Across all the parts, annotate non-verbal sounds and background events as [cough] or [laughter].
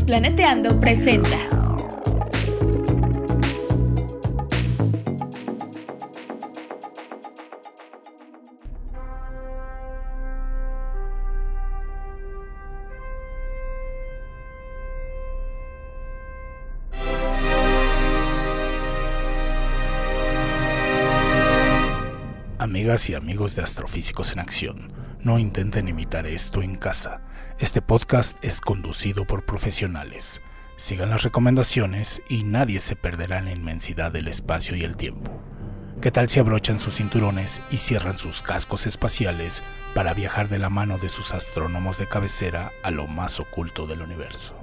Planeteando presenta. Y amigos de Astrofísicos en Acción, no intenten imitar esto en casa. Este podcast es conducido por profesionales. Sigan las recomendaciones y nadie se perderá en la inmensidad del espacio y el tiempo. ¿Qué tal si abrochan sus cinturones y cierran sus cascos espaciales para viajar de la mano de sus astrónomos de cabecera a lo más oculto del universo?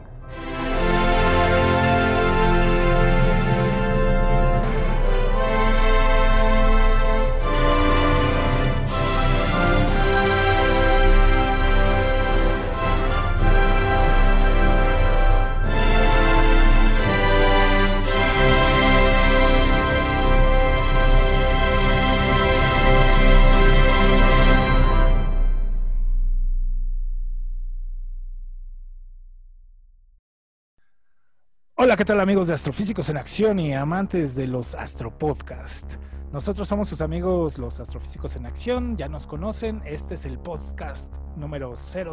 Hola, ¿qué tal amigos de Astrofísicos en Acción y amantes de los Astropodcast? Nosotros somos sus amigos los Astrofísicos en Acción, ya nos conocen, este es el podcast número 000,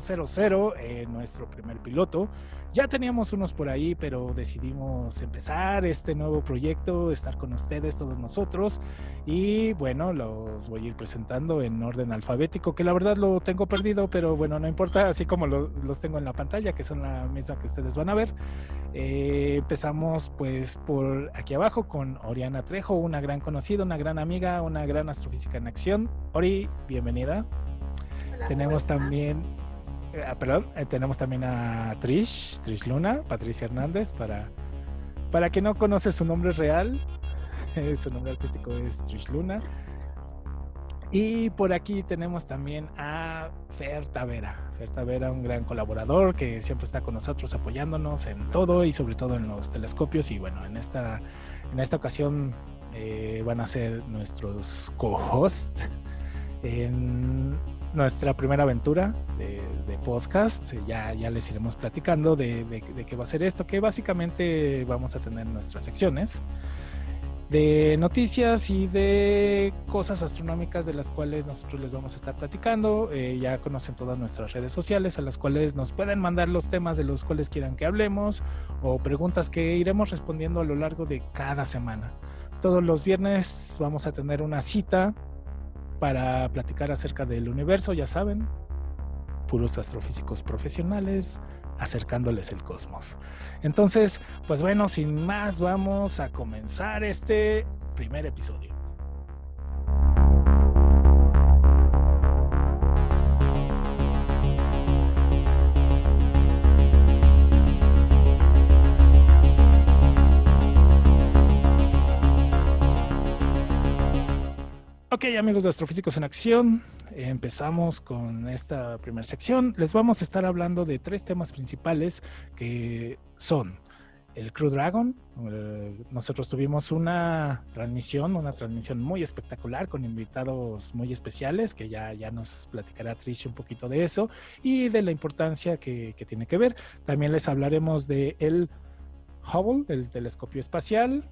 eh, nuestro primer piloto. Ya teníamos unos por ahí, pero decidimos empezar este nuevo proyecto, estar con ustedes, todos nosotros. Y bueno, los voy a ir presentando en orden alfabético, que la verdad lo tengo perdido, pero bueno, no importa, así como los tengo en la pantalla, que son la misma que ustedes van a ver. Eh, empezamos pues por aquí abajo con Oriana Trejo, una gran conocida, una gran amiga, una gran astrofísica en acción. Ori, bienvenida tenemos también, eh, ah, perdón, eh, tenemos también a Trish, Trish Luna, Patricia Hernández, para, para que no conoce su nombre real, [laughs] su nombre artístico es Trish Luna. Y por aquí tenemos también a Fer Tavera. Fer Tavera, un gran colaborador que siempre está con nosotros apoyándonos en todo y sobre todo en los telescopios. Y bueno, en esta, en esta ocasión eh, van a ser nuestros co-hosts en nuestra primera aventura de, podcast. Ya, ya les iremos platicando de, qué va a ser esto, que básicamente vamos a tener nuestras secciones de noticias y de cosas astronómicas de las cuales nosotros les vamos a estar platicando. Eh, ya conocen todas nuestras redes sociales a las cuales nos pueden mandar los temas de los cuales quieran que hablemos o preguntas que iremos respondiendo a lo largo de cada semana. Todos los viernes vamos a tener una cita para platicar acerca del universo, ya saben, puros astrofísicos profesionales acercándoles el cosmos. Entonces, pues bueno, sin más, vamos a comenzar este primer episodio. Ok, amigos de Astrofísicos en Acción, empezamos con esta primera sección. Les vamos a estar hablando de tres temas principales que son el Crew Dragon. Eh, nosotros tuvimos una transmisión, una transmisión muy espectacular con invitados muy especiales, que ya, ya nos platicará Trish un poquito de eso y de la importancia que, que tiene que ver. También les hablaremos de el Hubble, el telescopio espacial.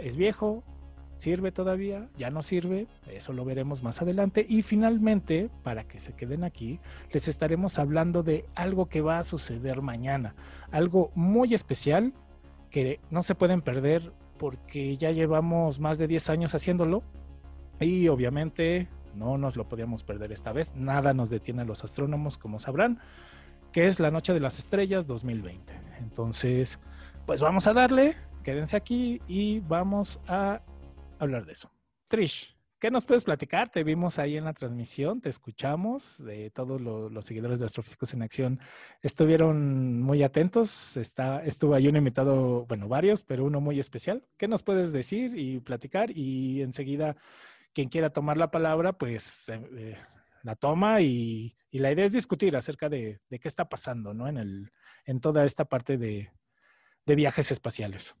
Es viejo, ¿Sirve todavía? ¿Ya no sirve? Eso lo veremos más adelante. Y finalmente, para que se queden aquí, les estaremos hablando de algo que va a suceder mañana. Algo muy especial que no se pueden perder porque ya llevamos más de 10 años haciéndolo. Y obviamente no nos lo podíamos perder esta vez. Nada nos detiene a los astrónomos, como sabrán, que es la Noche de las Estrellas 2020. Entonces, pues vamos a darle, quédense aquí y vamos a hablar de eso. Trish, ¿qué nos puedes platicar? Te vimos ahí en la transmisión, te escuchamos, de todos los, seguidores de Astrofísicos en Acción estuvieron muy atentos. Está, estuvo ahí un invitado, bueno, varios, pero uno muy especial. ¿Qué nos puedes decir y platicar? Y enseguida, quien quiera tomar la palabra, pues eh, eh, la toma y, la idea es discutir acerca de, qué está pasando, ¿no? En, el, en toda esta parte de viajes espaciales.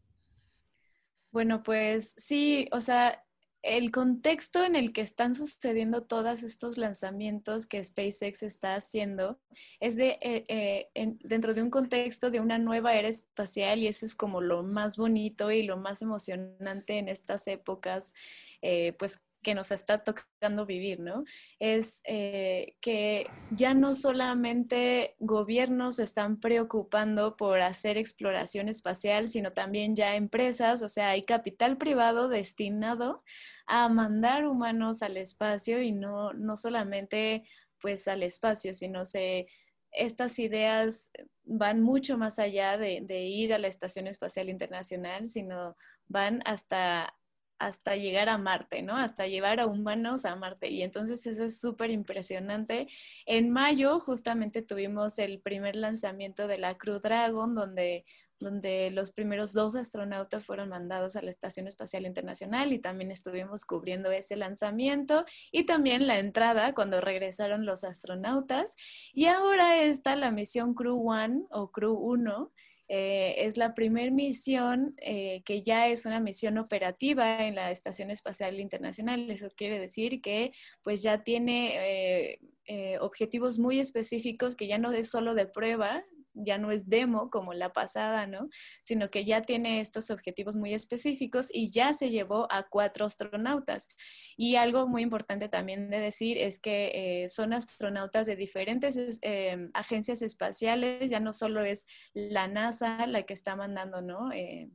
Bueno, pues sí, o sea, el contexto en el que están sucediendo todos estos lanzamientos que SpaceX está haciendo es de, eh, eh, dentro de un contexto de una nueva era espacial y eso es como lo más bonito y lo más emocionante en estas épocas, eh, pues que nos está tocando vivir, ¿no? Es eh, que ya no solamente gobiernos están preocupando por hacer exploración espacial, sino también ya empresas, o sea, hay capital privado destinado a mandar humanos al espacio y no, no solamente pues al espacio, sino se estas ideas van mucho más allá de, ir a la Estación Espacial Internacional, sino van hasta hasta llegar a Marte, ¿no? Hasta llevar a humanos a Marte. Y entonces eso es súper impresionante. En mayo justamente tuvimos el primer lanzamiento de la Crew Dragon, donde, donde los primeros dos astronautas fueron mandados a la Estación Espacial Internacional y también estuvimos cubriendo ese lanzamiento y también la entrada cuando regresaron los astronautas. Y ahora está la misión Crew One o Crew 1 eh, es la primera misión eh, que ya es una misión operativa en la Estación Espacial Internacional. Eso quiere decir que pues ya tiene eh, objetivos muy específicos que ya no es solo de prueba, ya no es demo como la pasada, ¿no? Sino que ya tiene estos objetivos muy específicos y ya se llevó a cuatro astronautas. Y algo muy importante también de decir es que eh, son astronautas de diferentes eh, agencias espaciales, ya no solo es la NASA la que está mandando. Eh,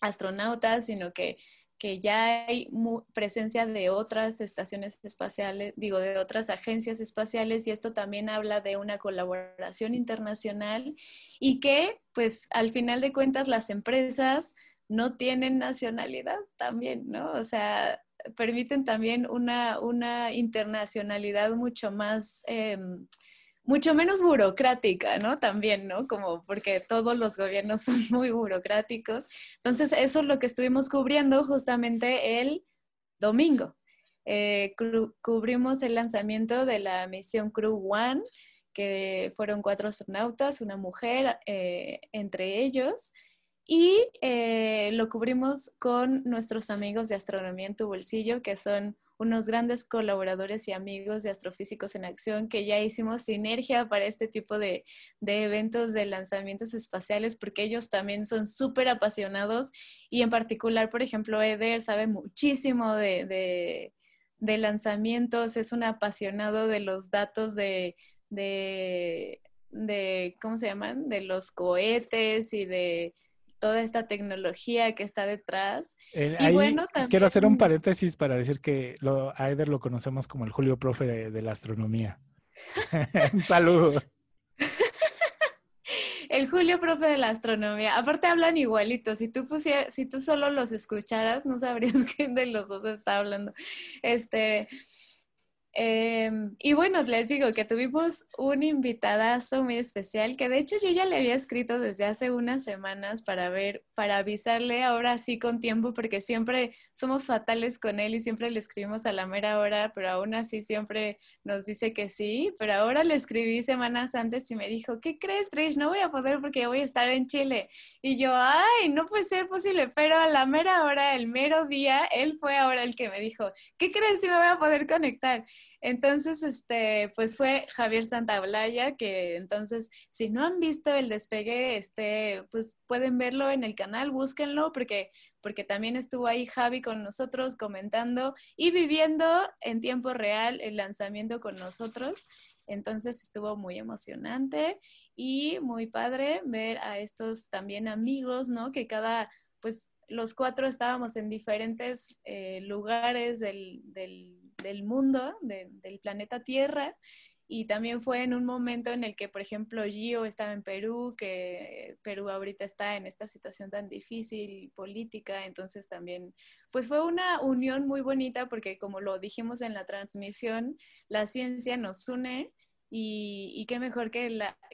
astronautas, sino que que ya hay presencia de otras estaciones espaciales, digo, de otras agencias espaciales y esto también habla de una colaboración internacional y que, pues, al final de cuentas, las empresas no tienen nacionalidad también, ¿no? O sea, permiten también una, una internacionalidad mucho más... Em, mucho menos burocrática, ¿no? También, ¿no? Como porque todos los gobiernos [laughs] son muy burocráticos. Entonces, eso es lo que estuvimos cubriendo justamente el domingo. Eh, cubrimos el lanzamiento de la misión Crew One, que fueron cuatro astronautas, una mujer eh, entre ellos, y eh, lo cubrimos con nuestros amigos de Astronomía en tu Bolsillo, que son unos grandes colaboradores y amigos de Astrofísicos en Acción que ya hicimos sinergia para este tipo de, eventos de lanzamientos espaciales porque ellos también son súper apasionados y en particular, por ejemplo, Eder sabe muchísimo de, lanzamientos, es un apasionado de los datos de, de, ¿cómo se llaman? De los cohetes y de toda esta tecnología que está detrás. Eh, y bueno, también... Quiero hacer un paréntesis para decir que lo, a Eder lo conocemos como el Julio Profe de, la astronomía. [laughs] un saludo. [laughs] el Julio Profe de la astronomía. Aparte hablan igualitos. Si tú si tú solo los escucharas, no sabrías [laughs] quién de los dos está hablando. Este, Em, y bueno, les digo que tuvimos un invitadazo muy especial que de hecho yo ya le había escrito desde hace unas semanas para ver, para avisarle ahora sí con tiempo, porque siempre somos fatales con él y siempre le escribimos a la mera hora, pero aún así siempre nos dice que sí. Pero ahora le escribí semanas antes y me dijo, ¿qué crees, Trish? No voy a poder porque voy a estar en Chile. Y yo, ay, no puede ser posible, pero a la mera hora, el mero día, él fue ahora el que me dijo, ¿qué crees si me voy a poder conectar? Entonces, este, pues fue Javier Santaolalla, que entonces, si no han visto el despegue, este, pues pueden verlo en el canal, búsquenlo, porque, porque también estuvo ahí Javi con nosotros comentando y viviendo en tiempo real el lanzamiento con nosotros. Entonces estuvo muy emocionante y muy padre ver a estos también amigos, ¿no? Que cada, pues los cuatro estábamos en diferentes eh, lugares del, del del mundo, del planeta Tierra. Y también fue en un momento en el que, por ejemplo, Gio estaba en Perú, que Perú ahorita está en esta situación tan difícil política, entonces también, pues fue una unión muy bonita porque como lo dijimos en la transmisión, la ciencia nos une y, qué mejor que,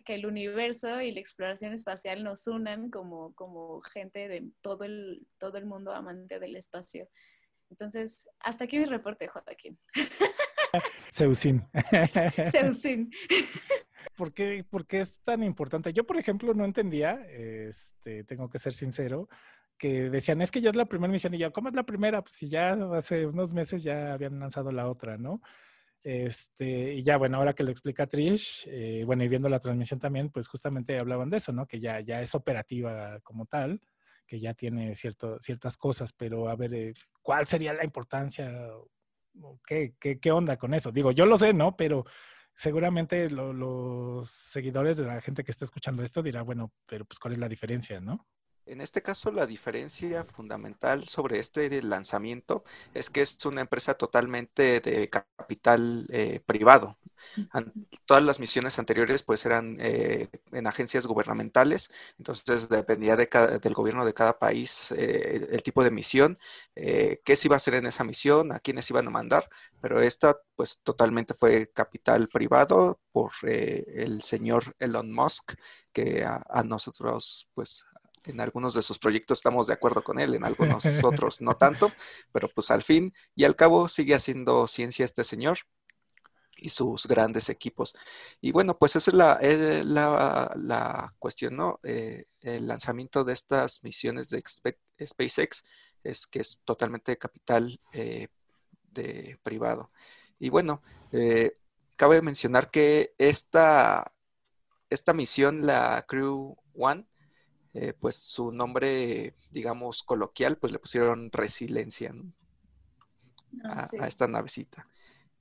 el universo y la exploración espacial nos unan como, gente de todo el mundo amante del espacio. Entonces, hasta aquí mi reporte, Joaquín. Seusin. Seusin. [laughs] ¿Por qué, ¿Por qué es tan importante? Yo, por ejemplo, no entendía, este, tengo que ser sincero, que decían, es que ya es la primera misión, y yo, ¿cómo es la primera? Pues si ya hace unos meses ya habían lanzado la otra, ¿no? Este, y ya, bueno, ahora que lo explica Trish, eh, bueno, y viendo la transmisión también, pues justamente hablaban de eso, ¿no? Que ya, ya es operativa como tal, que ya tiene cierto, ciertas cosas, pero a ver, eh, ¿cuál sería la importancia? ¿Qué, qué, qué onda con eso? Digo, yo lo sé, ¿no? Pero seguramente los seguidores de la gente que está escuchando esto dirá, bueno, pero pues ¿cuál es la diferencia, no? En este caso, la diferencia fundamental sobre este lanzamiento es que es una empresa totalmente de capital eh, privado. Todas las misiones anteriores pues eran eh, en agencias gubernamentales, entonces dependía del gobierno de cada país eh, el tipo de misión, qué se iba a hacer en esa misión, a quiénes iban a mandar, pero esta pues totalmente fue capital privado por el señor Elon Musk, que a, a nosotros pues en algunos de sus proyectos estamos de acuerdo con él, en algunos [laughs] otros no tanto, pero pues al fin y al cabo sigue haciendo ciencia este señor y sus grandes equipos. Y bueno, pues esa es la, eh, la, cuestión, ¿no? Eh, el lanzamiento de estas misiones de SpaceX es que es totalmente capital eh, de privado. Y bueno, cabe mencionar que esta, esta misión, la Crew One, eh, pues su nombre, digamos, coloquial, pues le pusieron resiliencia ah, a, esta navecita.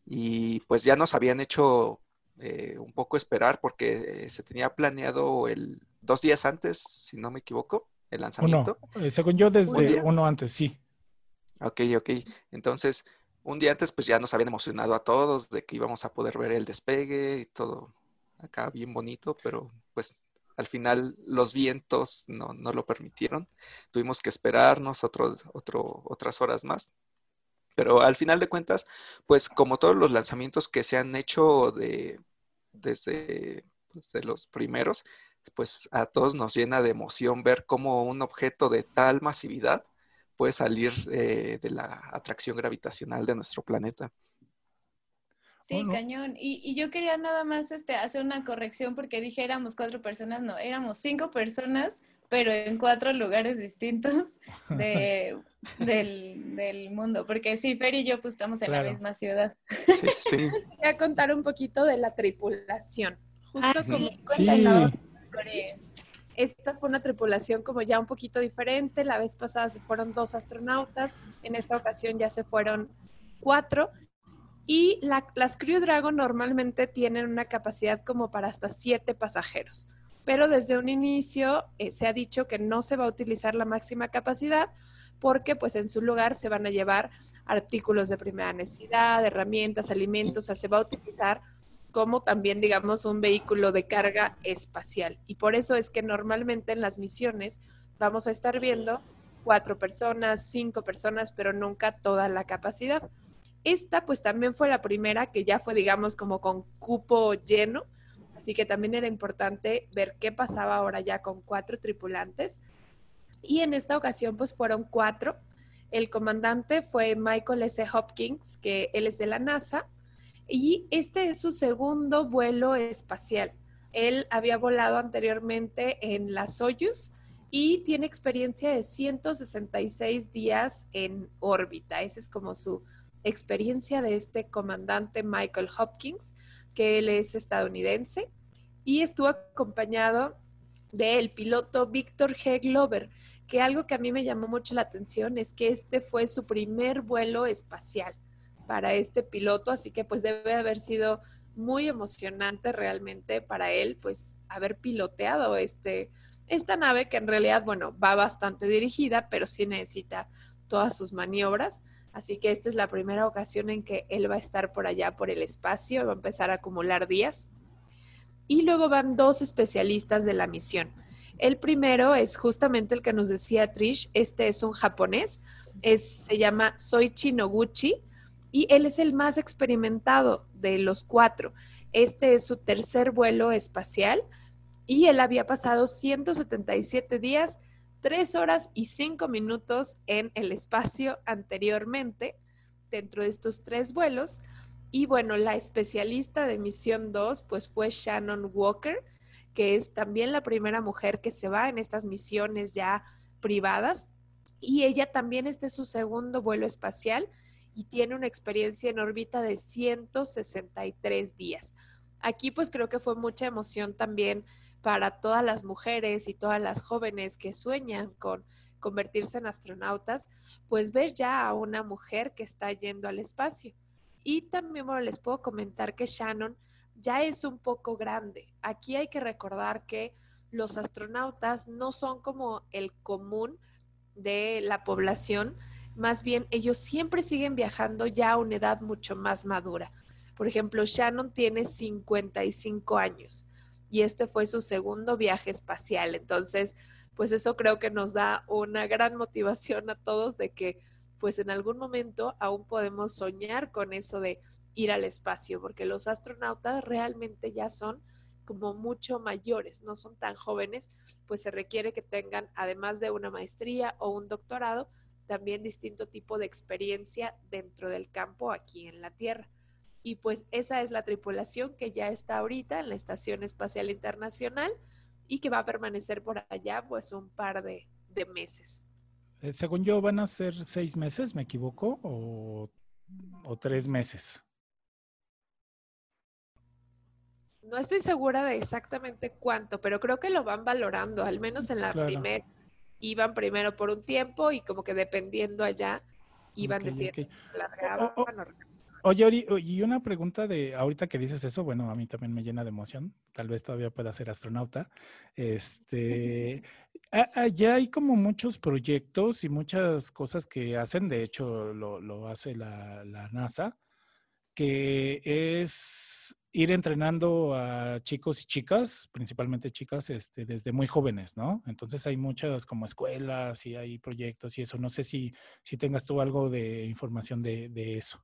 Y pues ya nos habían hecho eh, un poco esperar porque eh, se tenía planeado el dos días antes, si no me equivoco, el lanzamiento. según yo, desde uno antes, sí. Ok, ok. Entonces, un día antes, pues ya nos habían emocionado a todos de que íbamos a poder ver el despegue y todo acá bien bonito, pero pues al final los vientos no, lo permitieron. Tuvimos que esperarnos otras horas más. Pero al final de cuentas, pues como todos los lanzamientos que se han hecho de, desde, pues, los primeros, pues a todos nos llena de emoción ver cómo un objeto de tal masividad puede salir eh, de la atracción gravitacional de nuestro planeta. Sí, cañón. Y, yo quería nada más este, hacer una corrección porque dije éramos cuatro personas, no, éramos cinco personas, pero en cuatro lugares distintos [laughs] de, del, mundo. Porque sí, Fer y yo pues estamos en la misma ciudad. Sí, sí. [laughs] Voy a contar un poquito de la tripulación. Justo ah, como sí, Esta fue una tripulación como ya un poquito diferente. La vez pasada se fueron dos astronautas, en esta ocasión ya se fueron cuatro y las Crew Dragon normalmente tienen una capacidad como para hasta siete pasajeros, pero desde un inicio eh, se ha dicho que no se va a utilizar la máxima capacidad porque pues en su lugar se van a llevar artículos de primera necesidad, herramientas, alimentos, o sea, se va a utilizar como también, digamos, un vehículo de carga espacial. Y por eso es que normalmente en las misiones vamos a estar viendo cuatro personas, cinco personas, pero nunca toda la capacidad. Esta pues también fue la primera que ya fue, digamos, como con cupo lleno, así que también era importante ver qué pasaba ahora ya con cuatro tripulantes. Y en esta ocasión pues fueron cuatro. El comandante fue Michael S. Hopkins, que él es de la NASA, y este es su segundo vuelo espacial. Él había volado anteriormente en la Soyuz y tiene experiencia de 166 días en órbita. Ese es como su experiencia de este comandante Michael Hopkins, que él es estadounidense, y estuvo acompañado del piloto Victor G. Glover, que algo que a mí me llamó mucho la atención es que este fue su primer vuelo espacial para este piloto, así que pues debe haber sido muy emocionante realmente para él, pues haber piloteado este, esta nave que en realidad, bueno, va bastante dirigida, pero sí necesita todas sus maniobras. Así que esta es la primera ocasión en que él va a estar por allá, por el espacio, va a empezar a acumular días. Y luego van dos especialistas de la misión. El primero es justamente el que nos decía Trish, este es un japonés, se llama Soichi Noguchi y él es el más experimentado de los cuatro. Este es su tercer vuelo espacial y él había pasado 177 días tres horas y cinco minutos en el espacio anteriormente dentro de estos tres vuelos. Y bueno, la especialista de misión 2 pues fue Shannon Walker, que es también la primera mujer que se va en estas misiones ya privadas. y ella también este es su segundo vuelo espacial y tiene una experiencia en órbita de 163 días. Aquí pues creo que fue mucha emoción también para todas las mujeres y todas las jóvenes que sueñan con convertirse en astronautas, pues ver ya a una mujer que está yendo al espacio. Y también les puedo comentar que Shannon ya es un poco grande. Aquí hay que recordar que los astronautas no son como el común de la población, más bien ellos siempre siguen viajando ya a una edad mucho más madura. Por ejemplo, Shannon tiene 55 años y este fue su segundo viaje espacial. Entonces, pues eso creo que nos da una gran motivación a todos de que pues en algún momento aún podemos soñar con eso de ir al espacio, porque los astronautas realmente ya son como mucho mayores, no son tan jóvenes, pues se requiere que tengan, además de una maestría o un doctorado, también distinto tipo de experiencia dentro del campo aquí en la Tierra. Y pues esa es la tripulación que ya está ahorita en la Estación Espacial Internacional y que va a permanecer por allá pues un par de, meses. Eh, según yo, van a ser seis meses, ¿me equivoco? ¿O, o tres meses? No estoy segura de exactamente cuánto, pero creo que lo van valorando, al menos en la primera. Iban primero por un tiempo y como que dependiendo allá, iban decidiendo Oye, y una pregunta de ahorita que dices eso, bueno, a mí también me llena de emoción. Tal vez todavía pueda ser astronauta. Este, ya hay como muchos proyectos y muchas cosas que hacen. De hecho, lo, lo hace la, la NASA, que es ir entrenando a chicos y chicas, principalmente chicas, este, desde muy jóvenes, ¿no? Entonces hay muchas como escuelas y hay proyectos y eso. No sé si, si tengas tú algo de información de, de eso.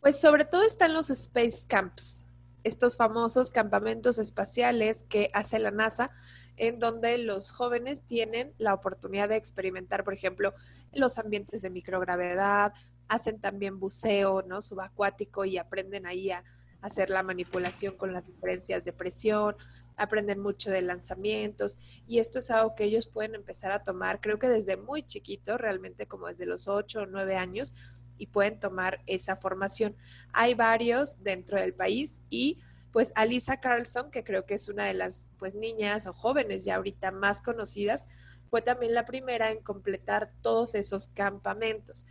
Pues sobre todo están los Space Camps, estos famosos campamentos espaciales que hace la NASA, en donde los jóvenes tienen la oportunidad de experimentar, por ejemplo, los ambientes de microgravedad, hacen también buceo, ¿no? Subacuático y aprenden ahí a hacer la manipulación con las diferencias de presión, aprenden mucho de lanzamientos y esto es algo que ellos pueden empezar a tomar, creo que desde muy chiquito, realmente como desde los 8 o 9 años y pueden tomar esa formación. Hay varios dentro del país y pues Alisa Carlson, que creo que es una de las pues niñas o jóvenes ya ahorita más conocidas, fue también la primera en completar todos esos campamentos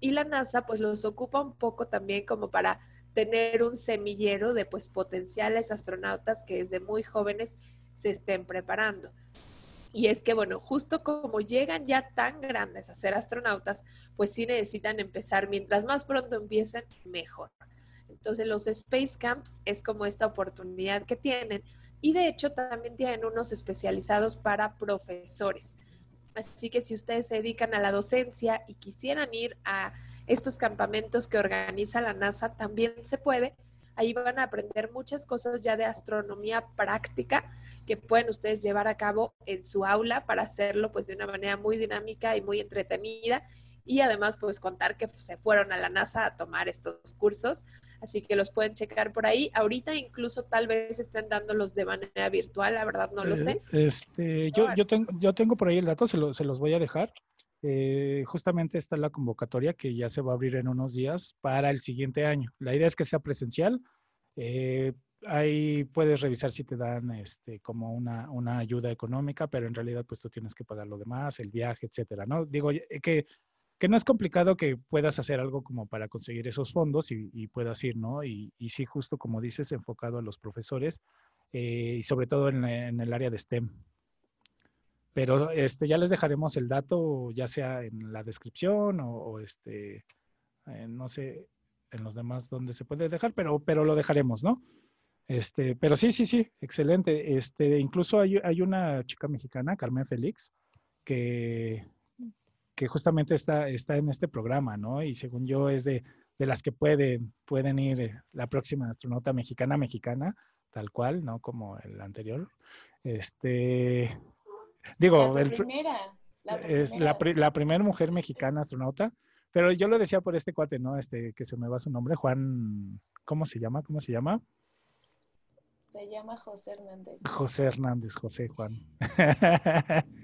y la NASA pues los ocupa un poco también como para tener un semillero de pues potenciales astronautas que desde muy jóvenes se estén preparando. Y es que, bueno, justo como llegan ya tan grandes a ser astronautas, pues sí necesitan empezar, mientras más pronto empiecen, mejor. Entonces los Space Camps es como esta oportunidad que tienen y de hecho también tienen unos especializados para profesores. Así que si ustedes se dedican a la docencia y quisieran ir a estos campamentos que organiza la NASA, también se puede. Ahí van a aprender muchas cosas ya de astronomía práctica que pueden ustedes llevar a cabo en su aula para hacerlo pues de una manera muy dinámica y muy entretenida y además pues contar que se fueron a la NASA a tomar estos cursos así que los pueden checar por ahí. Ahorita incluso tal vez estén dándolos de manera virtual, la verdad no lo sé. Eh, este, yo, yo, tengo, yo tengo por ahí el dato, se, se los voy a dejar. Eh, justamente está la convocatoria que ya se va a abrir en unos días para el siguiente año. La idea es que sea presencial. Eh, ahí puedes revisar si te dan este, como una, ayuda económica, pero en realidad pues tú tienes que pagar lo demás, el viaje, etcétera, ¿no? Digo que que no es complicado que puedas hacer algo como para conseguir esos fondos y, puedas ir, ¿no? Y, sí, justo como dices, enfocado a los profesores eh, y sobre todo en, el área de STEM. Pero este, ya les dejaremos el dato, ya sea en la descripción o, este, no sé, en los demás donde se puede dejar, pero, pero lo dejaremos, ¿no? Este, pero sí, sí, sí, excelente. Este, incluso hay, hay una chica mexicana, Carmen Félix, que que justamente está, está en este programa, ¿no? Y según yo es de, de las que pueden, pueden ir eh, la próxima astronauta mexicana, mexicana, tal cual, ¿no? Como el anterior. Este, digo, la primera, la es la, la primera mujer mexicana astronauta, pero yo lo decía por este cuate, ¿no? Este, que se me va su nombre, Juan, ¿cómo se llama? ¿Cómo se llama? Se llama José Hernández. José Hernández, José Juan. [laughs]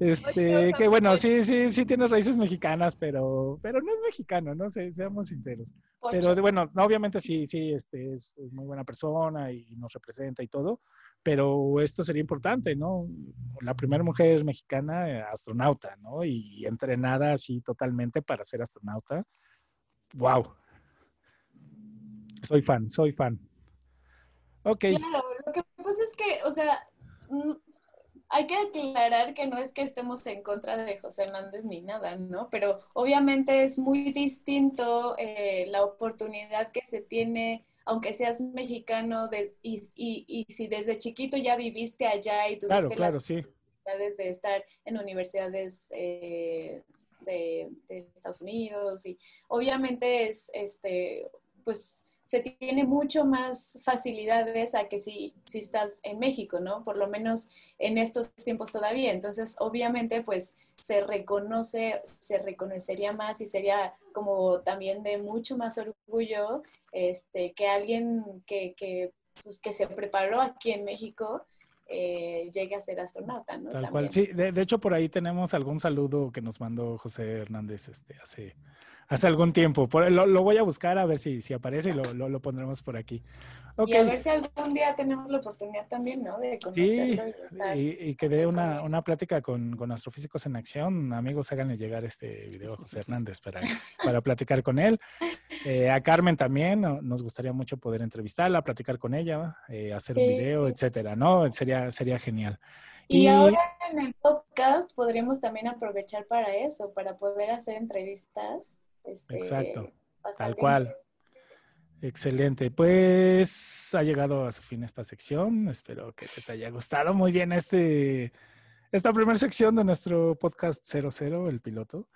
Este, que bueno, sí, sí, sí tiene raíces mexicanas, pero, pero no es mexicano, no sé, seamos sinceros. Pero bueno, no, obviamente sí, sí, este, es, es muy buena persona y nos representa y todo, pero esto sería importante, ¿no? La primera mujer mexicana astronauta, ¿no? Y entrenada así totalmente para ser astronauta. ¡Wow! Soy fan, soy fan. Ok. Claro, lo que pasa es que, o sea, hay que aclarar que no es que estemos en contra de José Hernández ni nada, ¿no? Pero obviamente es muy distinto eh, la oportunidad que se tiene, aunque seas mexicano, de, y, y- y si desde chiquito ya viviste allá y Claro, tuviste las claro, sí. oportunidades de estar en universidades eh, de, de Estados Unidos y obviamente es, este, pues se tiene mucho más facilidades a que si, si estás en México, ¿no? Por lo menos en estos tiempos todavía. Entonces, obviamente, pues se reconoce, se reconocería más y sería como también de mucho más orgullo este, que alguien que, que, pues, que se preparó aquí en México eh, llegue a ser astronauta, ¿no? Tal También. cual. Sí, de, de hecho por ahí tenemos algún saludo que nos mandó José Hernández este, hace, hace algún tiempo. Por, lo, lo voy a buscar a ver si, si aparece y lo, lo, lo pondremos por aquí. Ok. Y a ver si algún día tenemos la oportunidad también, ¿no? De Sí, conocerlo y de estar. y, y que dé una, una plática con, con astrofísicos en acción. Amigos, háganle llegar este video a José Hernández para, [laughs] para platicar con él. Eh, a Carmen también, no- nos gustaría mucho poder entrevistarla, platicar con ella, eh, hacer un Sí. video, etcétera, ¿no? Sería, sería genial. Y ahora en el podcast podríamos también aprovechar para eso, para poder hacer entrevistas. Este, Exacto, bastante cual. interesantes. Excelente. Pues ha llegado a su fin esta sección. Espero que les haya gustado muy bien este, esta primera sección de nuestro podcast 00, el piloto.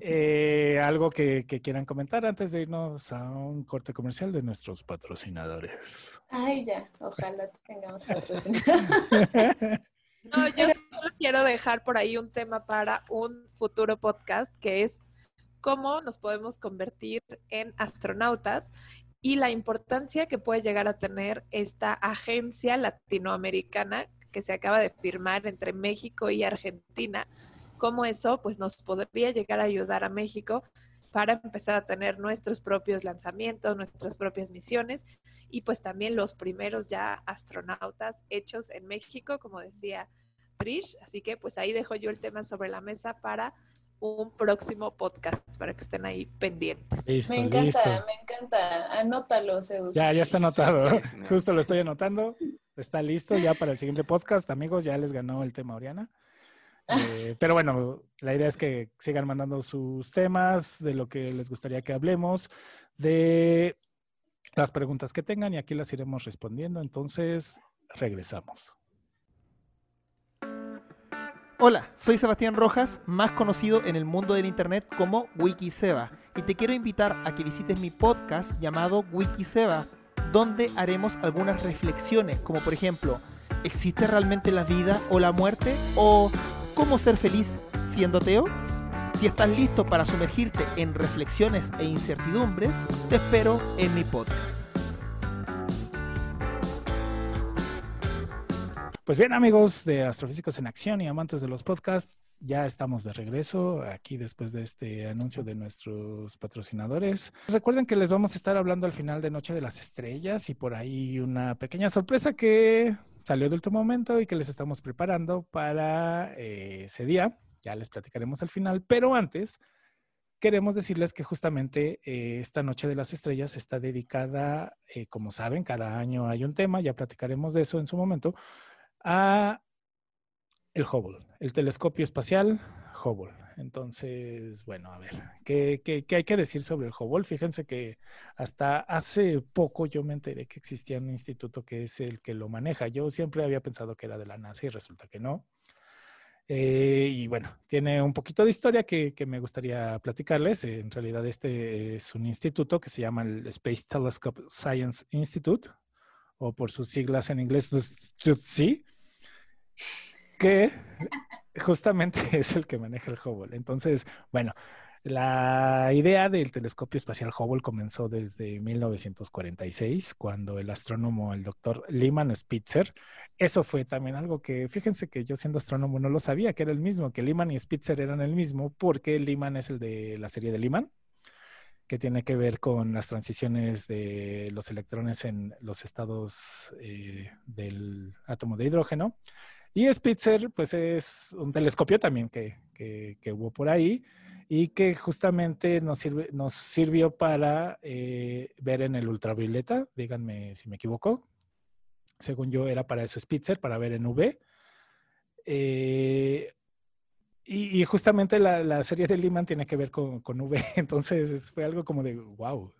Eh, algo que, que quieran comentar antes de irnos a un corte comercial de nuestros patrocinadores. Ay, ya, ojalá tengamos [laughs] patrocinador. No, yo solo quiero dejar por ahí un tema para un futuro podcast que es cómo nos podemos convertir en astronautas y la importancia que puede llegar a tener esta agencia latinoamericana que se acaba de firmar entre México y Argentina, cómo eso pues nos podría llegar a ayudar a México para empezar a tener nuestros propios lanzamientos, nuestras propias misiones y pues también los primeros ya astronautas hechos en México, como decía Trish. Así que pues ahí dejo yo el tema sobre la mesa para un próximo podcast, para que estén ahí pendientes. Listo, Me encanta, listo. me encanta. Anótalo, Zeus. Ya, ya está anotado. Sí. [laughs] Justo lo estoy anotando. Está listo ya para el siguiente podcast. Amigos, ya les ganó el tema Oriana. Eh, [laughs] pero bueno, la idea es que sigan mandando sus temas, de lo que les gustaría que hablemos, de las preguntas que tengan y aquí las iremos respondiendo. Entonces, regresamos. Hola, soy Sebastián Rojas, más conocido en el mundo del internet como Wikiseba, y te quiero invitar a que visites mi podcast llamado Wikiseba, donde haremos algunas reflexiones, como por ejemplo, ¿existe realmente la vida o la muerte? ¿O cómo ser feliz siendo ateo? Si estás listo para sumergirte en reflexiones e incertidumbres, te espero en mi podcast. Pues bien, amigos de Astrofísicos en Acción y amantes de los podcasts, ya estamos de regreso aquí después de este anuncio de nuestros patrocinadores. Recuerden que les vamos a estar hablando al final de Noche de las Estrellas y por ahí una pequeña sorpresa que salió de último momento y que les estamos preparando para eh, ese día. Ya les platicaremos al final, pero antes queremos decirles que justamente eh, esta Noche de las Estrellas está dedicada, eh, como saben, cada año hay un tema, ya platicaremos de eso en su momento, a el Hubble, el telescopio espacial Hubble. Entonces, bueno, a ver, ¿qué, qué, qué hay que decir sobre el Hubble? Fíjense que hasta hace poco yo me enteré que existía un instituto que es el que lo maneja. Yo siempre había pensado que era de la NASA y resulta que no. Eh, y bueno, tiene un poquito de historia que, que me gustaría platicarles. En realidad este es un instituto que se llama el Space Telescope Science Institute, o por sus siglas en inglés, STUTSI, que justamente [laughs] es el que maneja el Hubble. Entonces, bueno, La idea del telescopio espacial Hubble comenzó desde 1946, cuando el astrónomo, el doctor Lyman Spitzer, eso fue también algo que, fíjense que yo siendo astrónomo no lo sabía, que era el mismo, que Lyman y Spitzer eran el mismo, porque Lyman es el de la serie de Lyman, que tiene que ver con las transiciones de los electrones en los estados eh, del átomo de hidrógeno. Y Spitzer, pues es un telescopio también que, que hubo por ahí y que justamente nos, sirve, nos sirvió para eh, ver en el ultravioleta, díganme si me equivoco, según yo era para eso Spitzer, para ver en UV. Eh, y, justamente la, serie de Lyman tiene que ver con, con, UV, [laughs] entonces fue algo como de, wow,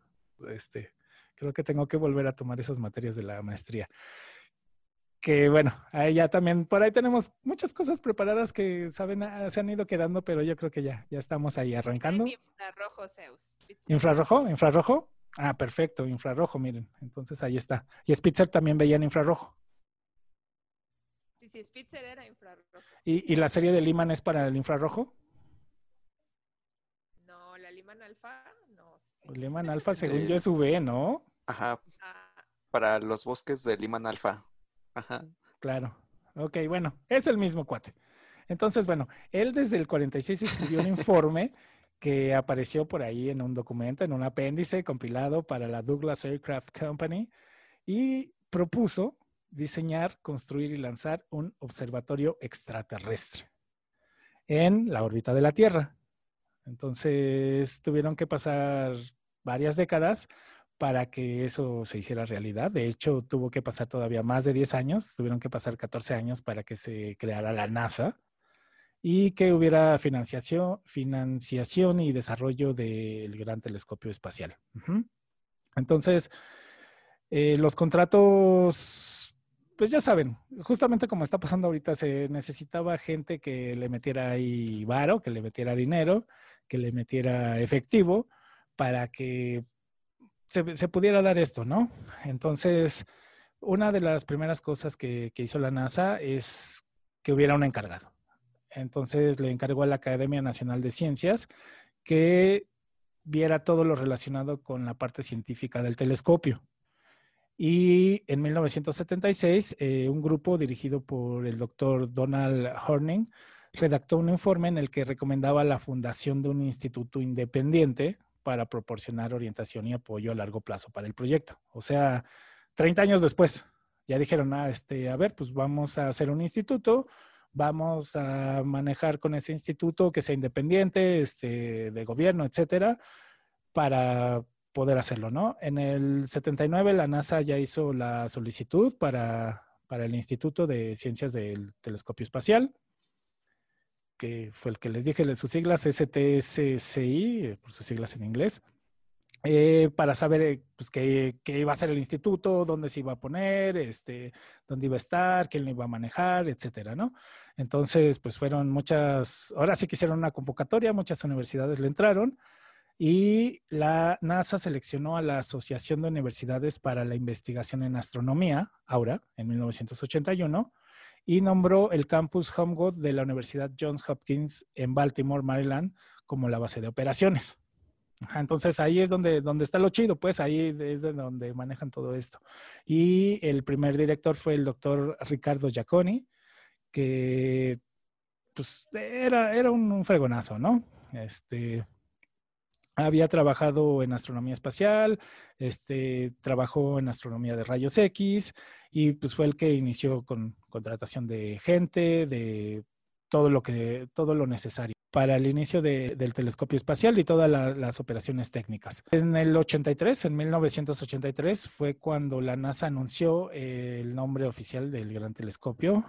este, creo que tengo que volver a tomar esas materias de la maestría que bueno, ahí ya también, por ahí tenemos muchas cosas preparadas que saben, ah, se han ido quedando, pero yo creo que ya, ya estamos ahí arrancando. Infrarrojo, Zeus. ¿Infrarrojo? ¿Infrarrojo? Ah, perfecto, infrarrojo, miren. Entonces ahí está. Y Spitzer también veía en infrarrojo. Sí, sí, Spitzer era infrarrojo. ¿Y, la serie de Liman es para el infrarrojo? No, la Liman Alfa, no. Liman Alfa, según yo, es [laughs] UV, ¿no? Ajá. Ah. Para los bosques de Liman Alfa. Ajá. Claro. Ok, bueno, es el mismo cuate. Entonces, bueno, él desde el 46 escribió un [laughs] informe que apareció por ahí en un documento, en un apéndice compilado para la Douglas Aircraft Company y propuso diseñar, construir y lanzar un observatorio extraterrestre en la órbita de la Tierra. Entonces, tuvieron que pasar varias décadas para que eso se hiciera realidad. De hecho, tuvo que pasar todavía más de 10 años, tuvieron que pasar 14 años para que se creara la NASA y que hubiera financiación, financiación y desarrollo del gran telescopio espacial. Entonces, eh, los contratos, pues ya saben, justamente como está pasando ahorita, se necesitaba gente que le metiera ahí varo, que le metiera dinero, que le metiera efectivo para que se, pudiera dar esto, ¿no? Entonces, una de las primeras cosas que, hizo la NASA es que hubiera un encargado. Entonces le encargó a la Academia Nacional de Ciencias que viera todo lo relacionado con la parte científica del telescopio. Y en 1976, eh, un grupo dirigido por el doctor Donald Horning redactó un informe en el que recomendaba la fundación de un instituto independiente para proporcionar orientación y apoyo a largo plazo para el proyecto. O sea, 30 años después, ya dijeron, ah, este, a ver, pues vamos a hacer un instituto, vamos a manejar con ese instituto que sea independiente, este, de gobierno, etcétera, para poder hacerlo, ¿no? En el 79 la NASA ya hizo la solicitud para, para el Instituto de Ciencias del Telescopio Espacial que fue el que les dije, sus siglas STSCI, eh, por sus siglas en inglés, eh, para saber eh, pues, qué, iba a ser el instituto, dónde se iba a poner, este, dónde iba a estar, quién lo iba a manejar, etcétera, ¿no? Entonces, pues fueron muchas, ahora sí que hicieron una convocatoria, muchas universidades le entraron y la NASA seleccionó a la Asociación de Universidades para la Investigación en Astronomía, AURA, en 1981, y nombró el campus Homewood de la Universidad Johns Hopkins en Baltimore, Maryland, como la base de operaciones. Entonces ahí es donde, donde está lo chido, pues ahí es de donde manejan todo esto. Y el primer director fue el doctor Ricardo Giaconi, que pues era, era un, fregonazo, ¿no? Este, había trabajado en astronomía espacial, este, trabajó en astronomía de rayos X y pues fue el que inició con contratación de gente, de todo lo que, todo lo necesario para el inicio del telescopio espacial y todas las operaciones técnicas. En el 83, en 1983, fue cuando la NASA anunció el nombre oficial del gran telescopio.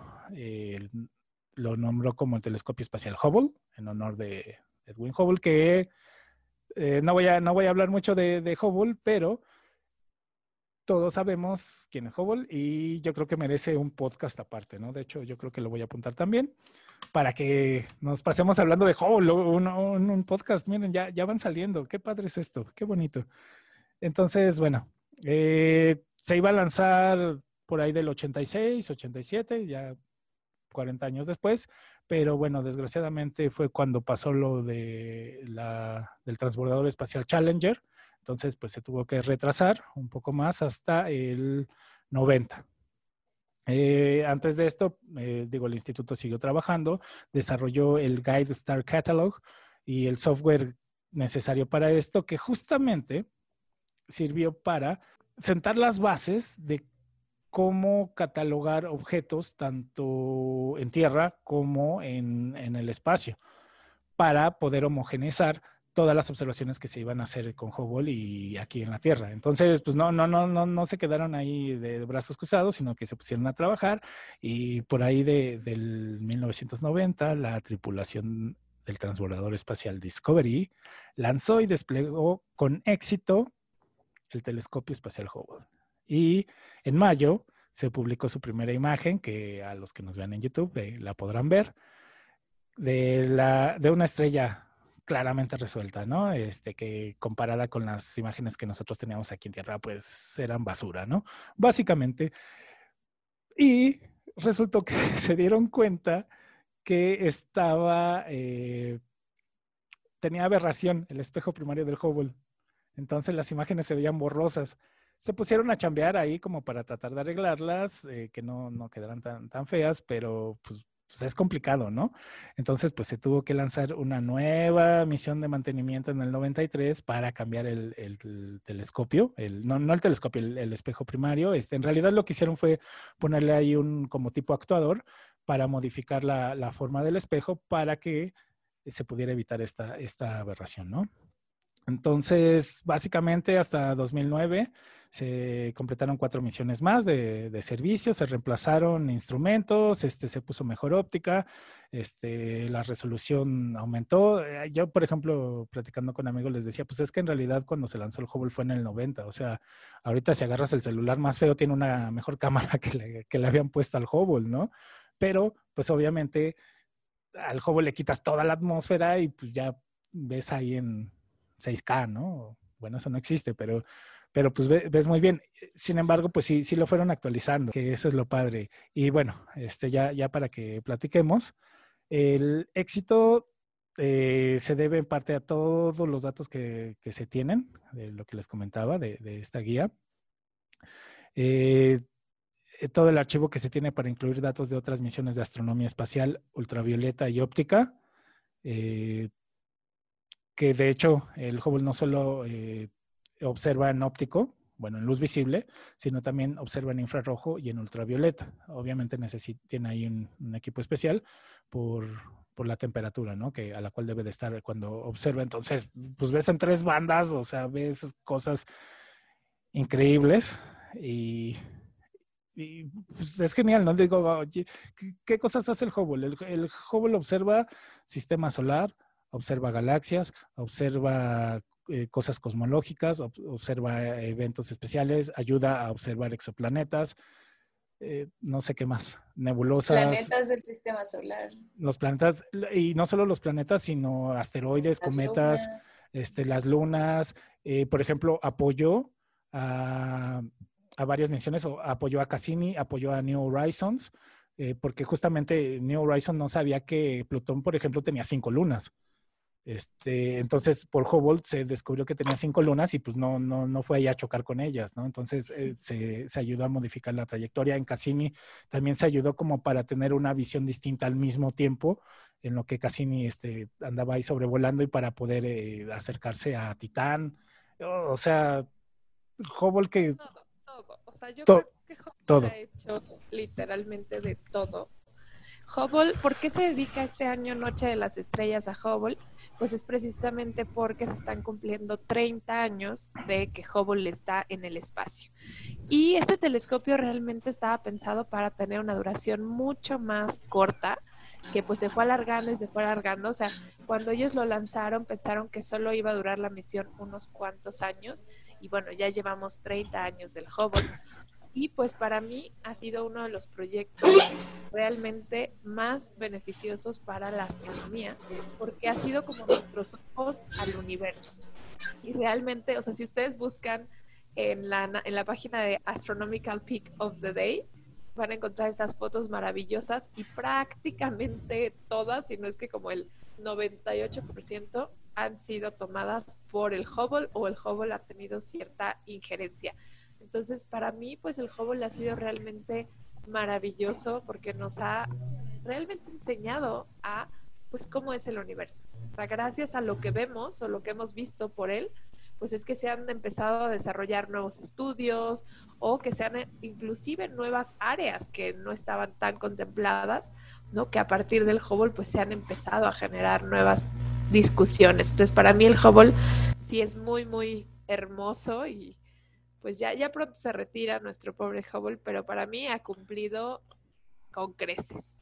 lo nombró como el telescopio espacial Hubble, en honor de Edwin Hubble, que eh, no, voy a, no voy a hablar mucho de, de pero todos sabemos quién es Hubble y yo creo que merece un podcast aparte, ¿no? De hecho, yo creo que lo voy a apuntar también para que nos pasemos hablando de Hubble, un, un, podcast. Miren, ya, ya van saliendo. Qué padre es esto, qué bonito. Entonces, bueno, eh, se iba a lanzar por ahí del 86, 87, ya 40 años después, pero bueno, desgraciadamente fue cuando pasó lo de la, del transbordador espacial Challenger, entonces pues se tuvo que retrasar un poco más hasta el 90. Eh, antes de esto, eh, digo, el instituto siguió trabajando, desarrolló el Guide Star Catalog y el software necesario para esto, que justamente sirvió para sentar las bases de cómo catalogar objetos tanto en tierra como en, el espacio para poder homogeneizar todas las observaciones que se iban a hacer con Hubble y aquí en la Tierra. Entonces, pues no, no, no, no, no se quedaron ahí de brazos cruzados, sino que se pusieron a trabajar y por ahí de, del 1990 la tripulación del transbordador espacial Discovery lanzó y desplegó con éxito el telescopio espacial Hubble. Y en mayo se publicó su primera imagen, que a los que nos vean en YouTube eh, la podrán ver, de, la, de una estrella claramente resuelta, ¿no? Este, que comparada con las imágenes que nosotros teníamos aquí en Tierra, pues eran basura, ¿no? Básicamente. Y resultó que [laughs] se dieron cuenta que estaba, eh, tenía aberración el espejo primario del Hubble. Entonces las imágenes se veían borrosas. Se pusieron a chambear ahí como para tratar de arreglarlas, eh, que no, no quedaran tan, tan feas, pero pues pues es complicado, ¿no? Entonces, pues se tuvo que lanzar una nueva misión de mantenimiento en el 93 para cambiar el, telescopio, el, no, no el telescopio, el, espejo primario. Este, en realidad lo que hicieron fue ponerle ahí un como tipo actuador para modificar la, la forma del espejo para que se pudiera evitar esta, esta aberración, ¿no? Entonces, básicamente hasta 2009 se completaron cuatro misiones más de, de servicio, se reemplazaron instrumentos, este, se puso mejor óptica, este, la resolución aumentó. Eh, yo, por ejemplo, platicando con amigos les decía, pues es que en realidad cuando se lanzó el Hubble fue en el 90, o sea, ahorita si agarras el celular más feo tiene una mejor [laughs] cámara que le, que le habían puesto al Hubble, ¿no? Pero, pues obviamente al Hubble le quitas toda la atmósfera y pues ya ves ahí en 6K, ¿no? Bueno, eso no existe, pero, pero pues ves muy bien. Sin embargo, pues sí, sí lo fueron actualizando, que eso es lo padre. Y bueno, este, ya, ya para que platiquemos, el éxito eh, se debe en parte a todos los datos que, que se tienen, de lo que les comentaba, de, de esta guía. Eh, todo el archivo que se tiene para incluir datos de otras misiones de astronomía espacial, ultravioleta y óptica, eh, que de hecho el Hubble no solo eh, observa en óptico, bueno, en luz visible, sino también observa en infrarrojo y en ultravioleta. Obviamente tiene ahí un, equipo especial por, por, la temperatura, ¿no? Que a la cual debe de estar cuando observa. Entonces, pues ves en tres bandas, o sea, ves cosas increíbles y, pues es genial, ¿no? Digo, oye, ¿qué, cosas hace el Hubble? El Hubble observa sistema solar, observa galaxias, observa eh, cosas cosmológicas, observa eventos especiales, ayuda a observar exoplanetas, eh, no sé qué más, nebulosas. Planetas del sistema solar. Los planetas, y no solo los planetas, sino asteroides, cometas, Este, las lunas. Eh, por ejemplo, apoyó a, a, varias misiones, o apoyó a Cassini, apoyó a New Horizons, porque justamente New Horizons no sabía que Plutón, por ejemplo, tenía cinco lunas. Este, entonces, por Hubble se descubrió que tenía cinco lunas y pues no, no, no fue ahí a chocar con ellas, ¿no? Entonces eh, se, se, ayudó a modificar la trayectoria. En Cassini también se ayudó como para tener una visión distinta al mismo tiempo, en lo que Cassini este, andaba ahí sobrevolando y para poder eh, acercarse a Titán. O sea, Hubble que... Todo, todo. O sea, yo creo que Hubble ha hecho literalmente de todo Hubble, ¿por qué se dedica este año Noche de las Estrellas a Hubble? Pues es precisamente porque se están cumpliendo 30 años de que Hubble está en el espacio. Y este telescopio realmente estaba pensado para tener una duración mucho más corta, que pues se fue alargando y se fue alargando. O sea, cuando ellos lo lanzaron pensaron que solo iba a durar la misión unos cuantos años y bueno, ya llevamos 30 años del Hubble. Y pues para mí ha sido uno de los proyectos realmente más beneficiosos para la astronomía, porque ha sido como nuestros ojos al universo. Y realmente, o sea, si ustedes buscan en la, en la página de Astronomical Peak of the Day, van a encontrar estas fotos maravillosas y prácticamente todas, si no es que como el 98% han sido tomadas por el Hubble o el Hubble ha tenido cierta injerencia. Entonces, para mí, pues el Hubble ha sido realmente maravilloso porque nos ha realmente enseñado a, pues, cómo es el universo. O sea, gracias a lo que vemos o lo que hemos visto por él, pues es que se han empezado a desarrollar nuevos estudios o que sean inclusive nuevas áreas que no estaban tan contempladas, ¿no? Que a partir del Hubble pues se han empezado a generar nuevas discusiones. Entonces, para mí el Hubble sí es muy, muy hermoso y pues ya, ya pronto se retira nuestro pobre Hubble, pero para mí ha cumplido con creces.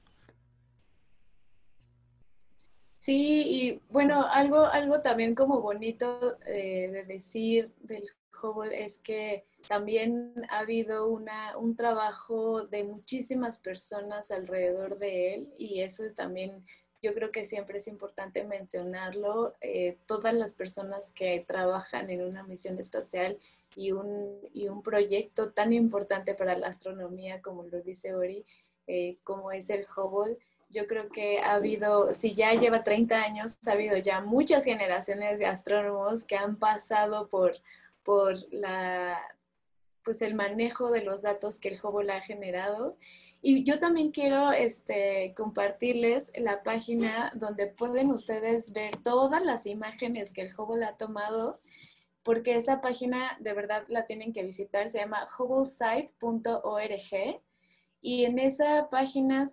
Sí, y bueno, algo, algo también como bonito eh, de decir del Hubble es que también ha habido una, un trabajo de muchísimas personas alrededor de él y eso también yo creo que siempre es importante mencionarlo. Eh, todas las personas que trabajan en una misión espacial y un, y un proyecto tan importante para la astronomía como lo dice Ori, eh, como es el Hubble, yo creo que ha habido, si ya lleva 30 años, ha habido ya muchas generaciones de astrónomos que han pasado por, por la, pues el manejo de los datos que el Hubble ha generado. Y yo también quiero este, compartirles la página donde pueden ustedes ver todas las imágenes que el Hubble ha tomado, porque esa página de verdad la tienen que visitar, se llama hubblesite.org. Y en esa página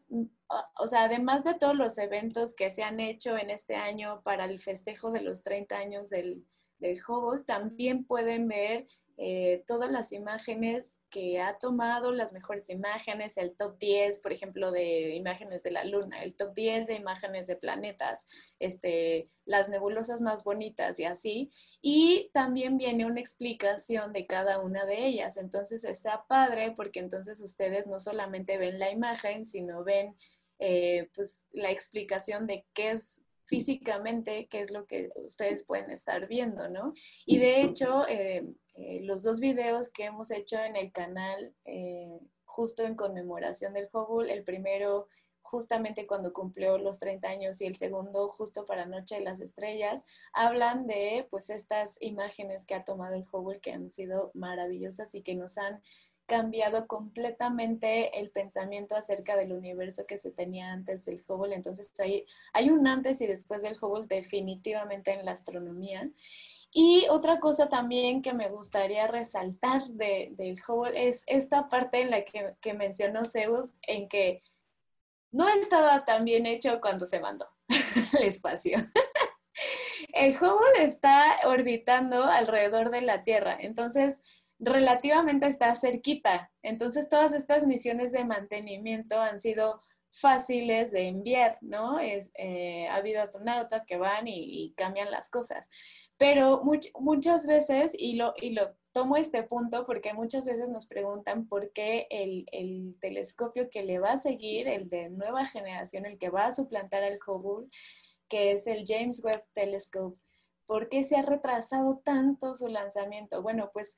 o sea, además de todos los eventos que se han hecho en este año para el festejo de los 30 años del, del Hubble, también pueden ver eh, todas las imágenes que ha tomado, las mejores imágenes, el top 10, por ejemplo, de imágenes de la Luna, el top 10 de imágenes de planetas, este, las nebulosas más bonitas y así. Y también viene una explicación de cada una de ellas. Entonces está padre porque entonces ustedes no solamente ven la imagen, sino ven eh, pues la explicación de qué es físicamente, qué es lo que ustedes pueden estar viendo, ¿no? Y de hecho, eh, eh, los dos videos que hemos hecho en el canal, justo en conmemoración del Hubble, el primero justamente cuando cumplió los 30 años y el segundo justo para Noche de las Estrellas, hablan de pues estas imágenes que ha tomado el Hubble que han sido maravillosas y que nos han cambiado completamente el pensamiento acerca del universo que se tenía antes del Hubble. Entonces hay, hay un antes y después del Hubble definitivamente en la astronomía. Y otra cosa también que me gustaría resaltar de, del Hubble es esta parte en la que, que mencionó Zeus, en que no estaba tan bien hecho cuando se mandó [laughs] al espacio. [laughs] El Hubble está orbitando alrededor de la Tierra, entonces relativamente está cerquita. Entonces, todas estas misiones de mantenimiento han sido fáciles de enviar, ¿no? Es, eh, ha habido astronautas que van y, cambian las cosas. Pero muchas veces, y lo, y lo tomo este punto porque muchas veces nos preguntan por qué el, el, telescopio que le va a seguir, el de nueva generación, el que va a suplantar al Hubble, que es el James Webb Telescope, ¿por qué se ha retrasado tanto su lanzamiento? Bueno, pues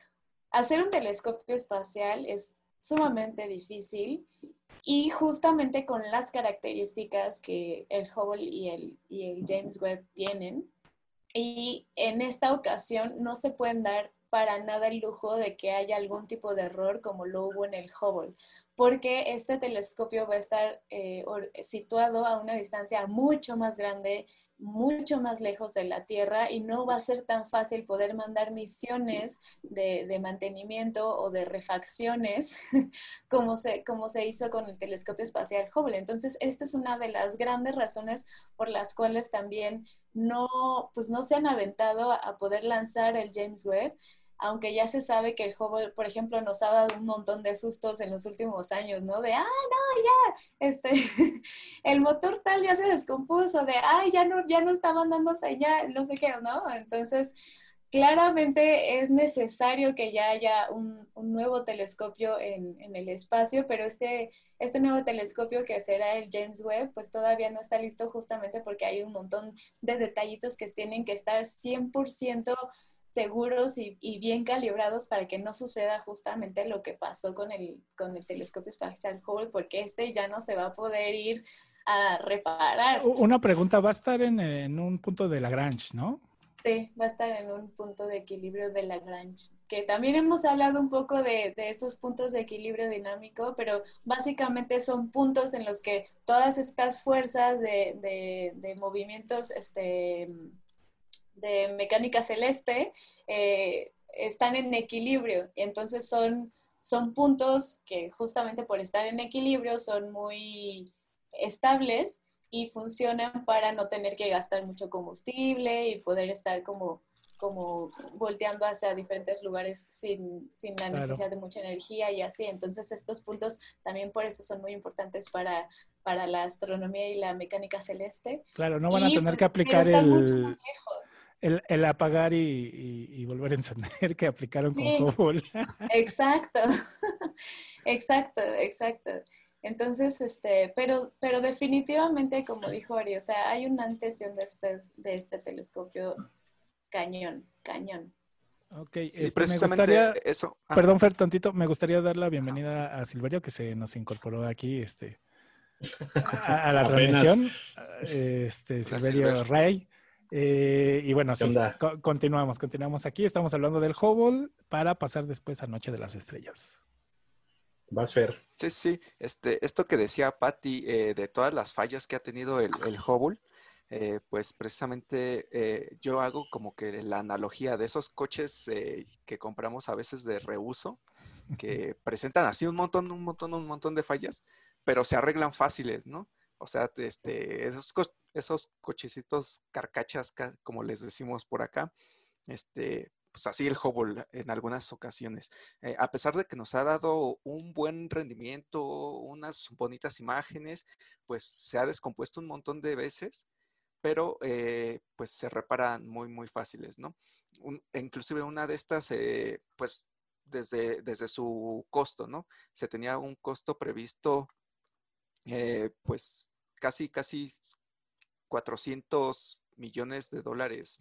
hacer un telescopio espacial es sumamente difícil y justamente con las características que el Hubble y el, James Webb tienen. Y en esta ocasión no se pueden dar para nada el lujo de que haya algún tipo de error como lo hubo en el Hubble, porque este telescopio va a estar eh, situado a una distancia mucho más grande mucho más lejos de la Tierra y no va a ser tan fácil poder mandar misiones de, mantenimiento o de refacciones [laughs] como se, como se hizo con el telescopio espacial Hubble. Entonces, esta es una de las grandes razones por las cuales también no, pues no se han aventado a poder lanzar el James Webb aunque ya se sabe que el Hubble, por ejemplo, nos ha dado un montón de sustos en los últimos años, ¿no? De, ah, no, ya, este, [laughs] el motor tal ya se descompuso, de, ay, ya no, ya no está mandando señal, no sé qué, ¿no? Entonces, claramente es necesario que ya haya un, nuevo telescopio en, en, el espacio, pero este, este nuevo telescopio que será el James Webb, pues todavía no está listo justamente porque hay un montón de detallitos que tienen que estar 100% seguros y, y, bien calibrados para que no suceda justamente lo que pasó con el, con el telescopio espacial Hubble, porque este ya no se va a poder ir a reparar. Una pregunta, va a estar en, en un punto de Lagrange, ¿no? Sí, va a estar en un punto de equilibrio de Lagrange, que también hemos hablado un poco de, de estos puntos de equilibrio dinámico, pero básicamente son puntos en los que todas estas fuerzas de, de, de movimientos este, de mecánica celeste eh, están en equilibrio. Entonces son, son puntos que justamente por estar en equilibrio son muy estables y funcionan para no tener que gastar mucho combustible y poder estar como, como volteando hacia diferentes lugares sin, sin la necesidad de mucha energía y así. Entonces estos puntos también por eso son muy importantes para, para la astronomía y la mecánica celeste. Claro, no van a tener que aplicar el, el, el, apagar y, y, volver a encender que aplicaron con Hubble. Exacto, [laughs] exacto, exacto. Entonces, este, pero, pero definitivamente, como dijo Ari, o sea, hay un antes y un después de este telescopio cañón, cañón. Ok, este, me gustaría, eso. Perdón, Fer, tantito, me gustaría dar la bienvenida a Silverio, que se nos incorporó aquí, este, a, la transmisión. Este, Silverio Rey. Eh, y bueno, sí, continuamos, continuamos aquí. Estamos hablando del Hubble para pasar después a Noche de las Estrellas. Vas, Fer. Sí, sí. Este, esto que decía Patty eh, de todas las fallas que ha tenido el, el Hubble, eh, pues precisamente eh, yo hago como que la analogía de esos coches eh, que compramos a veces de reuso, que [laughs] presentan así un montón, un montón, un montón de fallas, pero se arreglan fáciles, ¿no? O sea, este, esos, esos cochecitos carcachas, como les decimos por acá, este, pues así el Hubble en algunas ocasiones. Eh, a pesar de que nos ha dado un buen rendimiento, unas bonitas imágenes, pues se ha descompuesto un montón de veces, pero eh, pues se reparan muy, muy fáciles, ¿no? inclusive una de estas, eh, pues desde, desde su costo, ¿no? Se tenía un costo previsto, pues casi, casi 400 millones de dólares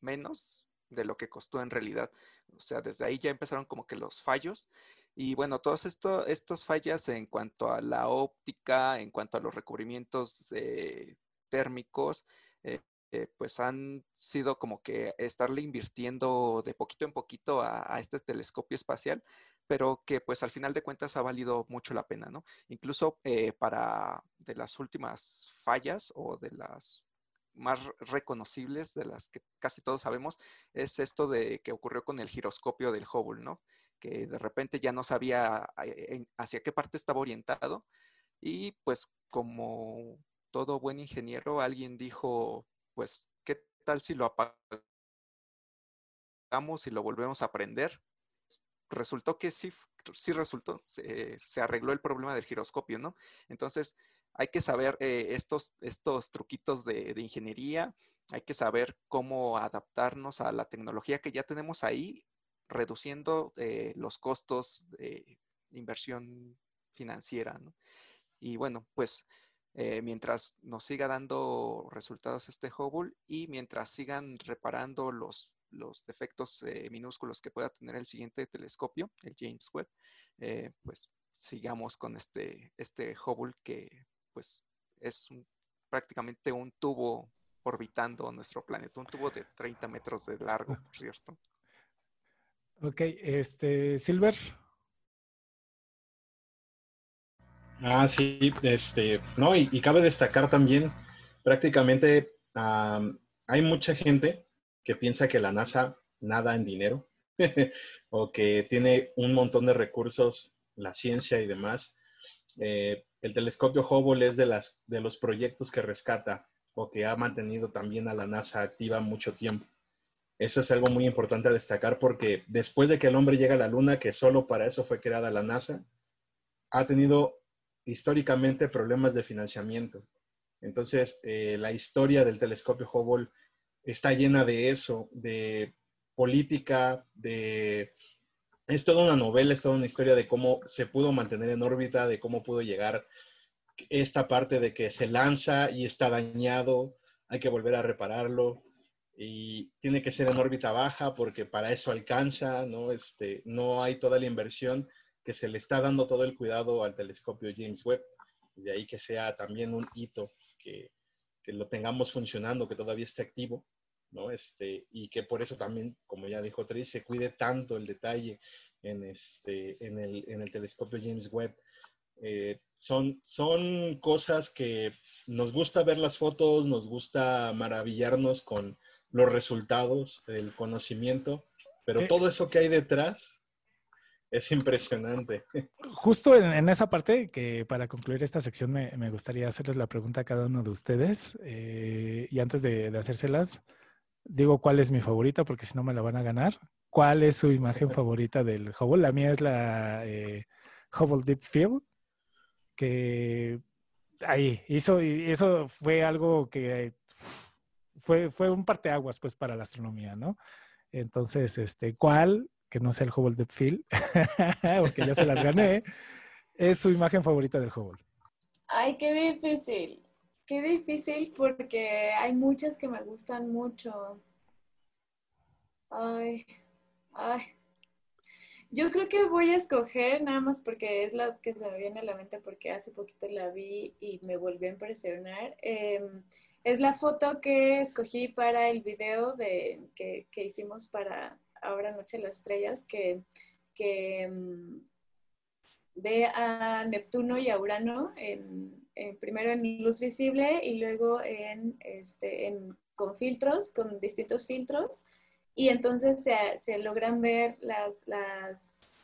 menos de lo que costó en realidad. O sea, desde ahí ya empezaron como que los fallos. Y bueno, todas estas fallas en cuanto a la óptica, en cuanto a los recubrimientos eh, térmicos, eh, eh, pues han sido como que estarle invirtiendo de poquito en poquito a, este telescopio espacial, pero que pues al final de cuentas ha valido mucho la pena, ¿no? Incluso para de las últimas fallas o de las más reconocibles de las que casi todos sabemos es esto de que ocurrió con el giroscopio del Hubble, ¿no? Que de repente ya no sabía eh, hacia qué parte estaba orientado y pues como todo buen ingeniero alguien dijo, pues, ¿qué tal si lo apagamos y lo volvemos a prender? Resultó que sí, sí resultó, se, se arregló el problema del giroscopio, ¿no? Entonces, hay que saber eh, estos, estos truquitos de, ingeniería, hay que saber cómo adaptarnos a la tecnología que ya tenemos ahí, reduciendo eh, los costos de inversión financiera. ¿no? Y bueno, pues eh, mientras nos siga dando resultados este Hubble y mientras sigan reparando los, los defectos eh, minúsculos que pueda tener el siguiente telescopio, el James Webb, eh, pues sigamos con este, este Hubble que pues es un, prácticamente un tubo orbitando nuestro planeta, un tubo de 30 metros de largo, por cierto. [laughs] Ok, este, Silver. Ah, sí, este, no, y, y cabe destacar también, prácticamente um, hay mucha gente que piensa que la NASA nada en dinero [laughs] o que tiene un montón de recursos, la ciencia y demás. Eh, el telescopio Hubble es de, las, de los proyectos que rescata o que ha mantenido también a la NASA activa mucho tiempo. Eso es algo muy importante a destacar porque después de que el hombre llega a la Luna, que solo para eso fue creada la NASA, ha tenido históricamente problemas de financiamiento. Entonces, eh, la historia del telescopio Hubble está llena de eso, de política, de es toda una novela, es toda una historia de cómo se pudo mantener en órbita, de cómo pudo llegar esta parte de que se lanza y está dañado, hay que volver a repararlo. y tiene que ser en órbita baja porque para eso alcanza, ¿no? Este, no hay toda la inversión que se le está dando todo el cuidado al telescopio James Webb. De ahí que sea también un hito que, que lo tengamos funcionando, que todavía esté activo, ¿no? Este, y que por eso también, como ya dijo Tris, se cuide tanto el detalle en, este, en, el, en el telescopio James Webb. Eh, son, son cosas que nos gusta ver las fotos, nos gusta maravillarnos con los resultados, el conocimiento, pero Eh, todo eso que hay detrás es impresionante. Justo en, en esa parte, que para concluir esta sección me, me gustaría hacerles la pregunta a cada uno de ustedes. eh, y antes de, de hacérselas, digo cuál es mi favorita, porque si no me la van a ganar. ¿Cuál es su imagen [laughs] favorita del Hubble? La mía es la eh, Hubble Deep Field, que ahí hizo, y eso fue algo que fue, fue un parteaguas pues para la astronomía, ¿no? Entonces, este, ¿cuál, que no sea el Hubble Deep Field, [laughs] porque ya se las gané, es su imagen favorita del Hubble? Ay, qué difícil. Qué difícil porque hay muchas que me gustan mucho. Ay, ay. Yo creo que voy a escoger nada más porque es la que se me viene a la mente porque hace poquito la vi y me volvió a impresionar. Em, es la foto que escogí para el video de, que, que hicimos para Ahora Noche de las Estrellas, que, que em, ve a Neptuno y a Urano en, en- primero en luz visible y luego en, este, en- con filtros, con distintos filtros. Y entonces se, se logran ver las, las,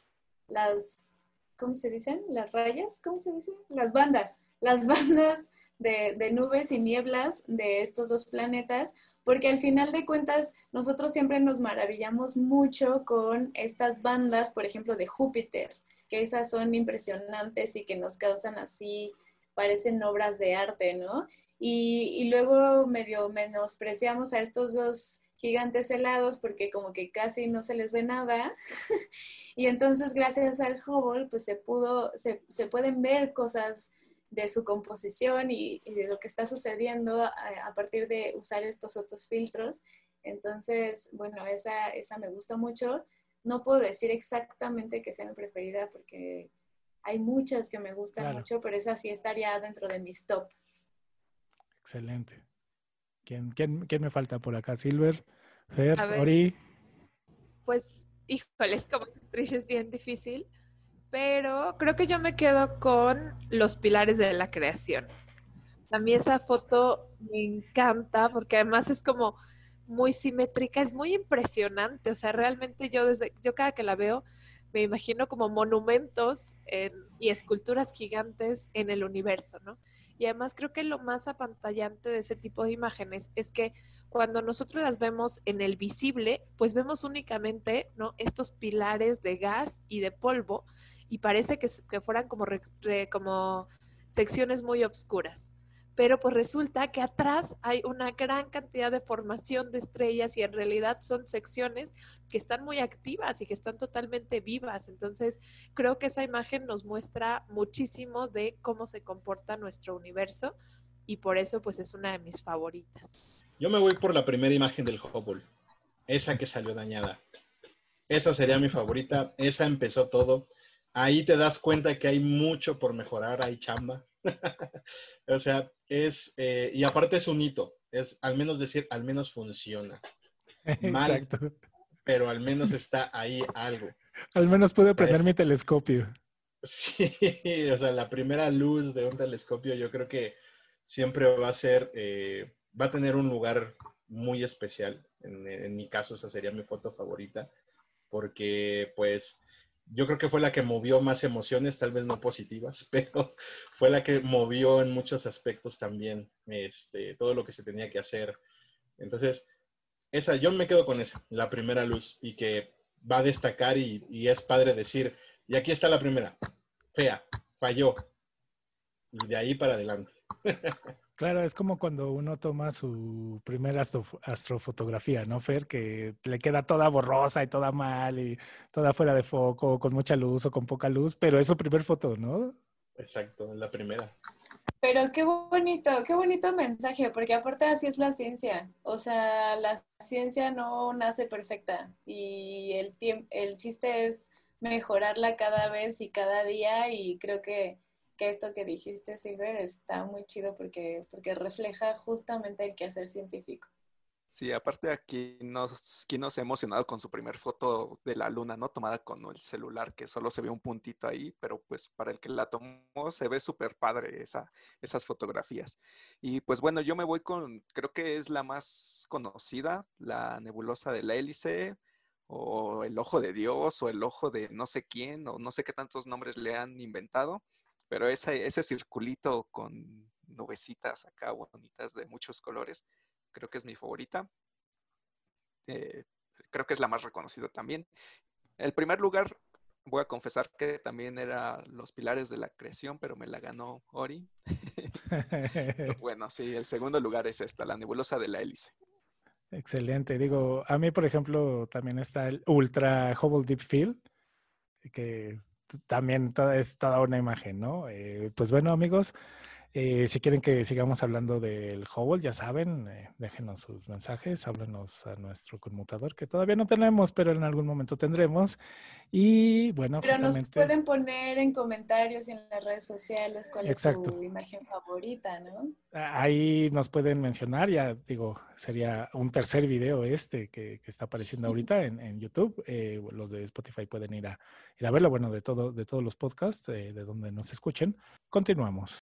las, ¿cómo se dicen? Las rayas, ¿cómo se dice? Las bandas, las [laughs] bandas de, de nubes y nieblas de estos dos planetas, porque al final de cuentas nosotros siempre nos maravillamos mucho con estas bandas, por ejemplo, de Júpiter, que esas son impresionantes y que nos causan así, parecen obras de arte, ¿no? Y, y luego medio menospreciamos a estos dos gigantes helados porque como que casi no se les ve nada. [laughs] y entonces gracias al Hubble pues se pudo, se, se pueden ver cosas de su composición y, y de lo que está sucediendo a, a, partir de usar estos otros filtros. Entonces, bueno, esa, esa me gusta mucho. No puedo decir exactamente que sea mi preferida porque hay muchas que me gustan Claro. mucho, pero esa sí estaría dentro de mis top. Excelente. ¿Quién, quién, quién me falta por acá? Silver, Fer. Ori. Pues, híjoles, como actriz es bien difícil, pero creo que yo me quedo con los pilares de la creación. A mí esa foto me encanta porque además es como muy simétrica, es muy impresionante. O sea, realmente yo desde, yo cada que la veo me imagino como monumentos en- y esculturas gigantes en el universo, ¿no? Y además creo que lo más apantallante de ese tipo de imágenes es que cuando nosotros las vemos en el visible, pues vemos únicamente ¿no? estos pilares de gas y de polvo y parece que, que fueran como, re- como secciones muy obscuras. Pero pues resulta que atrás hay una gran cantidad de formación de estrellas y en realidad son secciones que están muy activas y que están totalmente vivas. Entonces creo que esa imagen nos muestra muchísimo de cómo se comporta nuestro universo y por eso pues es una de mis favoritas. Yo me voy por la primera imagen del Hubble, esa que salió dañada. Esa sería mi favorita, esa empezó todo. Ahí te das cuenta que hay mucho por mejorar, hay chamba. [laughs] o sea, es, eh, y aparte es un hito, es al menos decir, al menos funciona, [laughs] Mal. Exacto. pero al menos está ahí algo. Al menos pude prender es- mi telescopio. Sí, [laughs] o sea, la primera luz de un telescopio yo creo que siempre va a ser, eh, va a tener un lugar muy especial. En, en mi caso, esa sería mi foto favorita, porque pues yo creo que fue la que movió más emociones, tal vez no positivas, [laughs] pero fue la que movió en muchos aspectos también este, todo lo que se tenía que hacer. Entonces, esa, yo me quedo con esa, la primera luz, y que va a destacar y, y es padre decir, y aquí está la primera, fea, falló, y de ahí para adelante. [laughs] Claro, es como cuando uno toma su primera astro- astrofotografía, ¿no, Fer? Que le queda toda borrosa y toda mal y toda fuera de foco, con mucha luz o con poca luz, pero es su primer foto, ¿no? Exacto, la primera. Pero qué bonito, qué bonito mensaje, porque aparte así es la ciencia. O sea, la ciencia no nace perfecta y el, el chiste es mejorarla cada vez y cada día y creo que, que esto que dijiste, Silver, está muy chido porque, porque refleja justamente el quehacer científico. Sí, aparte aquí nos, quien nos emocionado con su primer foto de la luna, ¿no? Tomada con el celular, que solo se ve un puntito ahí, pero pues para el que la tomó se ve súper padre esa, esas fotografías. Y pues bueno, yo me voy con, creo que es la más conocida, la nebulosa de la hélice, o el ojo de Dios, o el ojo de no sé quién, o no sé qué tantos nombres le han inventado, pero ese, ese circulito con nubecitas acá bonitas de muchos colores creo que es mi favorita. Eh, creo que es la más reconocida también. El primer lugar, voy a confesar que también era Los Pilares de la Creación, pero me la ganó Ori. [laughs] [laughs] bueno, sí, el segundo lugar es esta, La Nebulosa de la Hélice. Excelente. Digo, a mí, por ejemplo, también está el Ultra Hubble Deep Field, que también es toda una imagen, ¿no? Eh, pues bueno, amigos, eh, si quieren que sigamos hablando del Hubble, ya saben, eh, déjenos sus mensajes, háblenos a nuestro conmutador, que todavía no tenemos, pero en algún momento tendremos. Y bueno, Pero nos pueden poner en comentarios y en las redes sociales cuál es su imagen favorita, ¿no? Ahí nos pueden mencionar, ya digo, sería un tercer video este que, está apareciendo ahorita en, YouTube. Eh, los de Spotify pueden ir a, ir a verlo, bueno, de, todo, de todos los podcasts, de donde nos escuchen. Continuamos.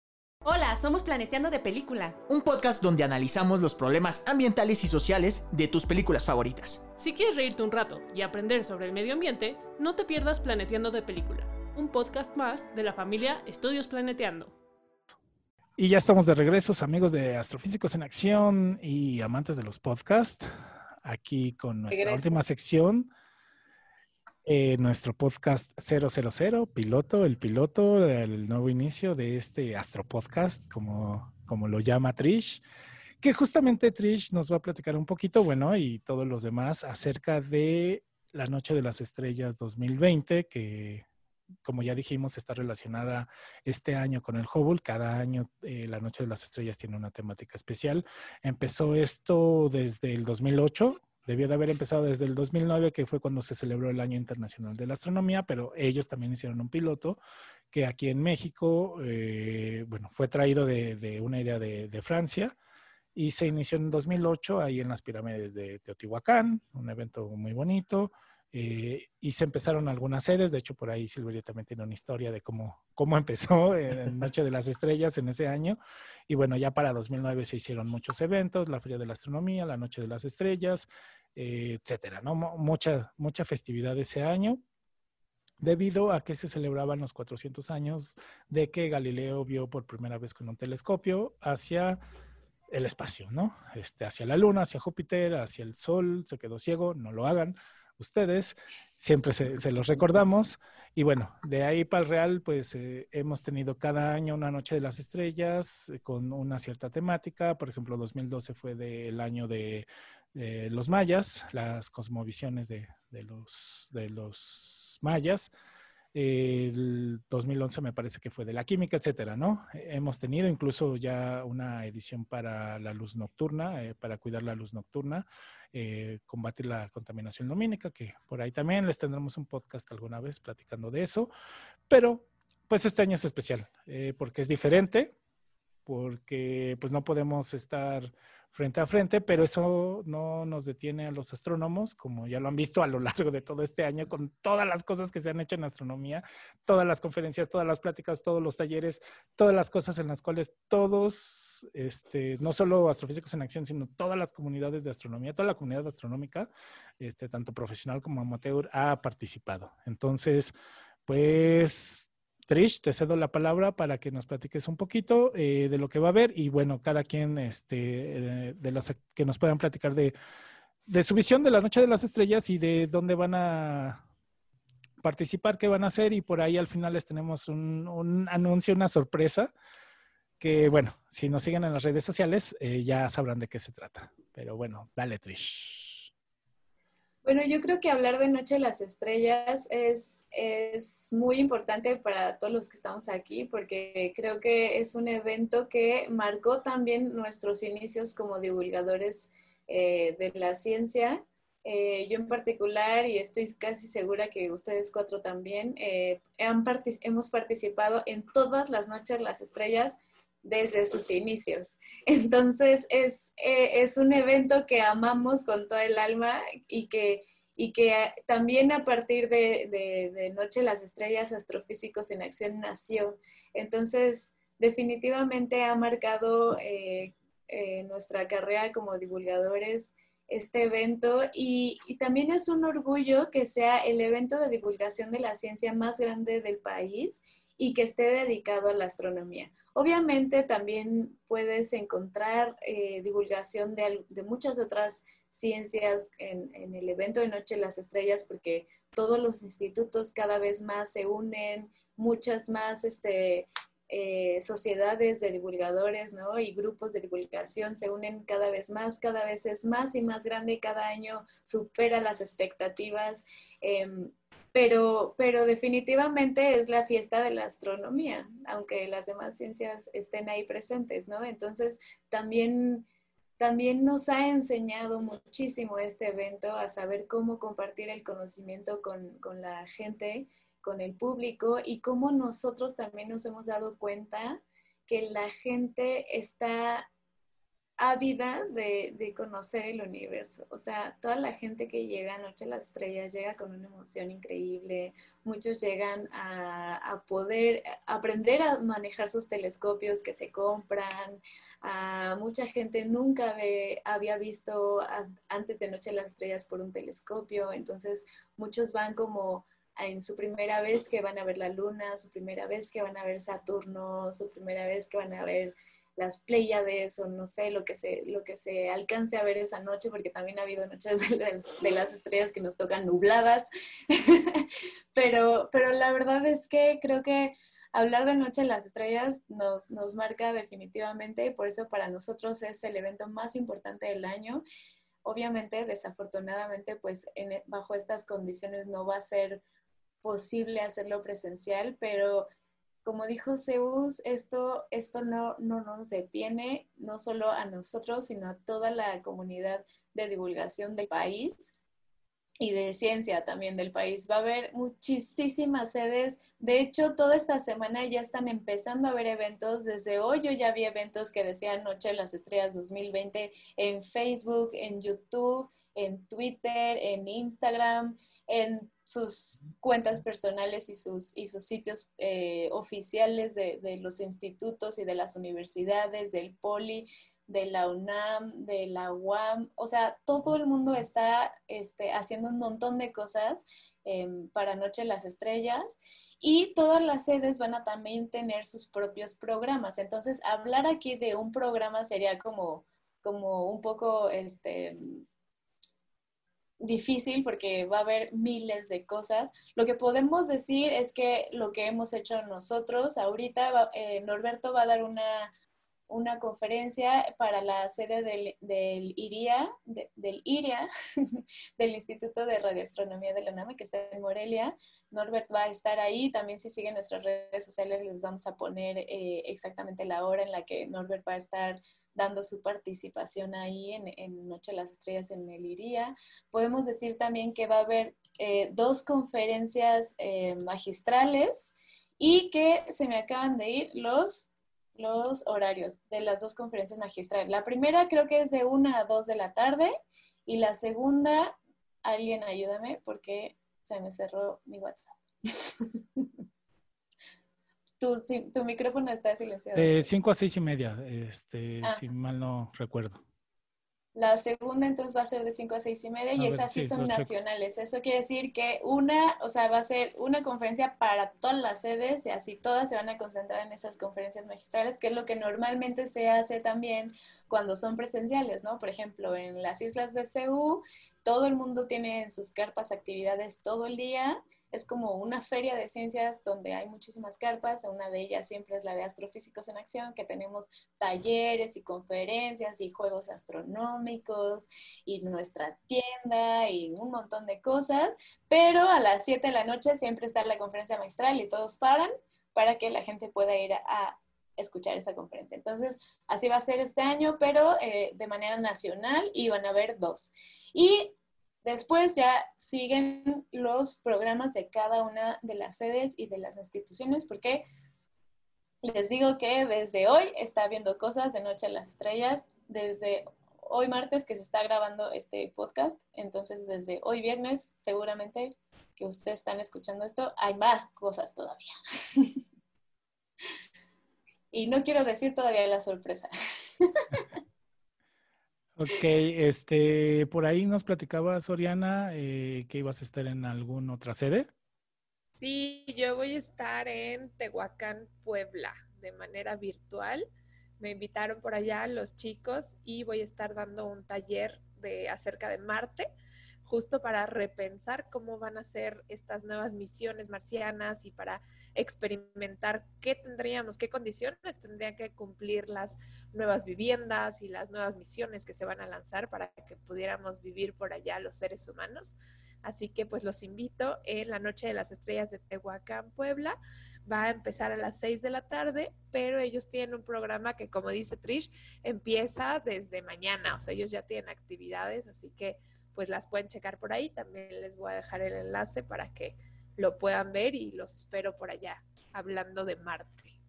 Hola, somos Planeteando de Película. Un podcast donde analizamos los problemas ambientales y sociales de tus películas favoritas. Si quieres reírte un rato y aprender sobre el medio ambiente, no te pierdas Planeteando de Película, un podcast más de la familia Estudios Planeteando. Y ya estamos de regreso, amigos de Astrofísicos en Acción y amantes de los podcasts, aquí con nuestra última sección eh, nuestro podcast 000, piloto, el piloto, el nuevo inicio de este Astro Podcast, como, como lo llama Trish, que justamente Trish nos va a platicar un poquito, bueno, y todos los demás acerca de la Noche de las Estrellas 2020, que como ya dijimos, está relacionada este año con el Hubble. Cada año eh, la Noche de las Estrellas tiene una temática especial. Empezó esto desde el 2008 Debió de haber empezado desde el 2009, que fue cuando se celebró el Año Internacional de la Astronomía, pero ellos también hicieron un piloto que aquí en México, eh, bueno, fue traído de, una idea de, Francia y se inició en 2008 ahí en las pirámides de Teotihuacán, un evento muy bonito. Eh, y se empezaron algunas series, de hecho por ahí Silveria también tiene una historia de cómo, cómo [laughs] empezó en Noche de las Estrellas en ese año. Y bueno, ya para 2009 se hicieron muchos eventos, la Feria de la Astronomía, la Noche de las Estrellas, eh, etcétera, ¿no? Mucha, mucha festividad ese año debido a que se celebraban los 400 años de que Galileo vio por primera vez con un telescopio hacia el espacio, ¿no? Este, hacia la Luna, hacia Júpiter, hacia el Sol, se quedó ciego, no lo hagan ustedes, siempre se, los recordamos. Y bueno, de ahí para el Real, pues eh, hemos tenido cada año una Noche de las Estrellas eh, con una cierta temática. Por ejemplo, 2012 fue del año de, los mayas, las cosmovisiones de, los, de los mayas. El 2011 me parece que fue de la química, etcétera, ¿no? Hemos tenido incluso ya una edición para la luz nocturna, eh, para cuidar la luz nocturna, eh, combatir la contaminación lumínica, que por ahí también les tendremos un podcast alguna vez platicando de eso. Pero, pues este año es especial, eh, porque es diferente, porque pues no podemos estar frente a frente, pero eso no nos detiene a los astrónomos, como ya lo han visto a lo largo de todo este año, con todas las cosas que se han hecho en astronomía, todas las conferencias, todas las pláticas, todos los talleres, todas las cosas en las cuales todos, este, no solo astrofísicos en acción, sino todas las comunidades de astronomía, toda la comunidad astronómica, este, tanto profesional como amateur, ha participado. Entonces, pues Trish, te cedo la palabra para que nos platiques un poquito eh, de lo que va a haber y bueno, cada quien este, eh, de las que nos puedan platicar de, su visión de la Noche de las Estrellas y de dónde van a participar, qué van a hacer y por ahí al final les tenemos un, anuncio, una sorpresa que bueno, si nos siguen en las redes sociales eh, ya sabrán de qué se trata. Pero bueno, dale Trish. Bueno, yo creo que hablar de Noche de las Estrellas es, es muy importante para todos los que estamos aquí porque creo que es un evento que marcó también nuestros inicios como divulgadores eh, de la ciencia. Eh, yo en particular, y estoy casi segura que ustedes cuatro también, han hemos participado en todas las noches las estrellas desde sus inicios. Entonces es, es un evento que amamos con todo el alma y que, y que también a partir de, de, Noche las Estrellas Astrofísicos en Acción nació. Entonces definitivamente ha marcado nuestra carrera como divulgadores este evento y, también es un orgullo que sea el evento de divulgación de la ciencia más grande del país y que esté dedicado a la astronomía. Obviamente también puedes encontrar eh, divulgación de, muchas otras ciencias en, el evento de Noche de las Estrellas porque todos los institutos cada vez más se unen, muchas más este, eh, sociedades de divulgadores ¿no? y grupos de divulgación se unen cada vez más, cada vez es más y más grande, cada año supera las expectativas, em, pero, pero definitivamente es la fiesta de la astronomía, aunque las demás ciencias estén ahí presentes, ¿no? Entonces también también nos ha enseñado muchísimo este evento a saber cómo compartir el conocimiento con, con la gente con el público y cómo nosotros también nos hemos dado cuenta que la gente está ávida de, conocer el universo. O sea, toda la gente que llega a Noche de las Estrellas llega con una emoción increíble. Muchos llegan a, poder aprender a manejar sus telescopios que se compran. A mucha gente nunca había visto antes de Noche de las Estrellas por un telescopio. Entonces, muchos van como en su primera vez que van a ver la luna, su primera vez que van a ver Saturno, su primera vez que van a ver las Pléyades o no sé, lo que se, lo que se alcance a ver esa noche, porque también ha habido noches [laughs] de, las estrellas que nos tocan nubladas. [laughs] pero, pero la verdad es que creo que hablar de Noche de las Estrellas nos, nos marca definitivamente y por eso para nosotros es el evento más importante del año. Obviamente, desafortunadamente, pues bajo estas condiciones no va a ser posible hacerlo presencial, pero como dijo Zeus, esto, esto no, no nos detiene, no solo a nosotros, sino a toda la comunidad de divulgación del país y de ciencia también del país. Va a haber muchísimas sedes. De hecho, toda esta semana ya están empezando a haber eventos. Desde hoy yo ya vi eventos que decían Noche de las Estrellas 2020 en Facebook, en YouTube, en Twitter, en Instagram en sus cuentas personales y sus, y sus sitios eh, oficiales de, los institutos y de las universidades, del POLI, de la UNAM, de la UAM. O sea, todo el mundo está este, haciendo un montón de cosas em, para Noche de las Estrellas. Y todas las sedes van a también tener sus propios programas. Entonces, hablar aquí de un programa sería como, como un poco este, difícil porque va a haber miles de cosas. Lo que podemos decir es que lo que hemos hecho nosotros, ahorita eh, Norberto va a dar una, una conferencia para la sede del, del IRIA, del IRIA, [laughs] del Instituto de Radioastronomía de la UNAM, que está en Morelia. Norbert va a estar ahí. También si siguen nuestras redes sociales les vamos a poner eh, exactamente la hora en la que Norbert va a estar dando su participación ahí en, Noche de las Estrellas en el IRIA. Podemos decir también que va a haber eh, dos conferencias eh, magistrales y que se me acaban de ir los, los horarios de las dos conferencias magistrales. La primera creo que es de 1 a 2 de la tarde y la segunda, alguien ayúdame porque se me cerró mi WhatsApp. Tu, tu micrófono está silenciado. De 5 a 6 y media, este, ah. si mal no recuerdo. La segunda entonces va a ser de 5 a 6 y media y esas sí, son nacionales. Eso quiere decir que una, o sea, va a ser una conferencia para todas las sedes y así todas se van a concentrar en esas conferencias magistrales, que es lo que normalmente se hace también cuando son presenciales, ¿no? Por ejemplo, en las islas de CEU, todo el mundo tiene en sus carpas actividades todo el día es como una feria de ciencias donde hay muchísimas carpas. Una de ellas siempre es la de Astrofísicos en Acción, que tenemos talleres y conferencias y juegos astronómicos y nuestra tienda y un montón de cosas. Pero a las 7 de la noche siempre está la conferencia maestral y todos paran para que la gente pueda ir a, escuchar esa conferencia. Entonces, así va a ser este año, pero eh, de manera nacional y van a haber dos. Y Después ya siguen los programas de cada una de las sedes y de las instituciones, porque les digo que desde hoy está viendo cosas de Noche a las Estrellas, desde hoy martes que se está grabando este podcast, entonces desde hoy viernes seguramente que ustedes están escuchando esto, hay más cosas todavía. [laughs] y no quiero decir todavía la sorpresa. [laughs] Ok, este, por ahí nos platicaba Soriana eh, que ibas a estar en alguna otra sede. Sí, yo voy a estar en Tehuacán, Puebla, de manera virtual. Me invitaron por allá los chicos y voy a estar dando un taller de acerca de Marte justo para repensar cómo van a ser estas nuevas misiones marcianas y para experimentar qué tendríamos, qué condiciones tendrían que cumplir las nuevas viviendas y las nuevas misiones que se van a lanzar para que pudiéramos vivir por allá los seres humanos. Así que pues los invito en la Noche de las Estrellas de Tehuacán, Puebla. Va a empezar a las 6 de la tarde, pero ellos tienen un programa que, como dice Trish, empieza desde mañana. O sea, ellos ya tienen actividades, así que pues las pueden checar por ahí. También les voy a dejar el enlace para que lo puedan ver y los espero por allá hablando de Marte.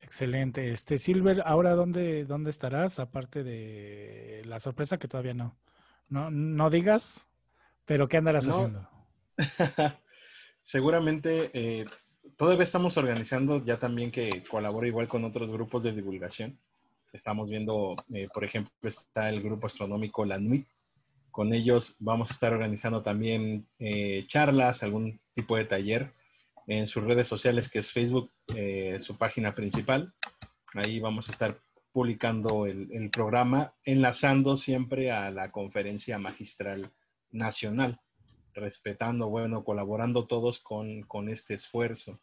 Excelente. Este Silver, ahora dónde, dónde estarás, aparte de la sorpresa que todavía no, no, no digas, pero ¿qué andarás haciendo? [laughs] Seguramente eh, todavía estamos organizando ya también que colabore igual con otros grupos de divulgación. Estamos viendo, eh, por ejemplo, está el grupo astronómico La Nuit. Con ellos vamos a estar organizando también eh, charlas, algún tipo de taller en sus redes sociales, que es Facebook, eh, su página principal. Ahí vamos a estar publicando el, programa, enlazando siempre a la conferencia magistral nacional, respetando, bueno, colaborando todos con, con este esfuerzo.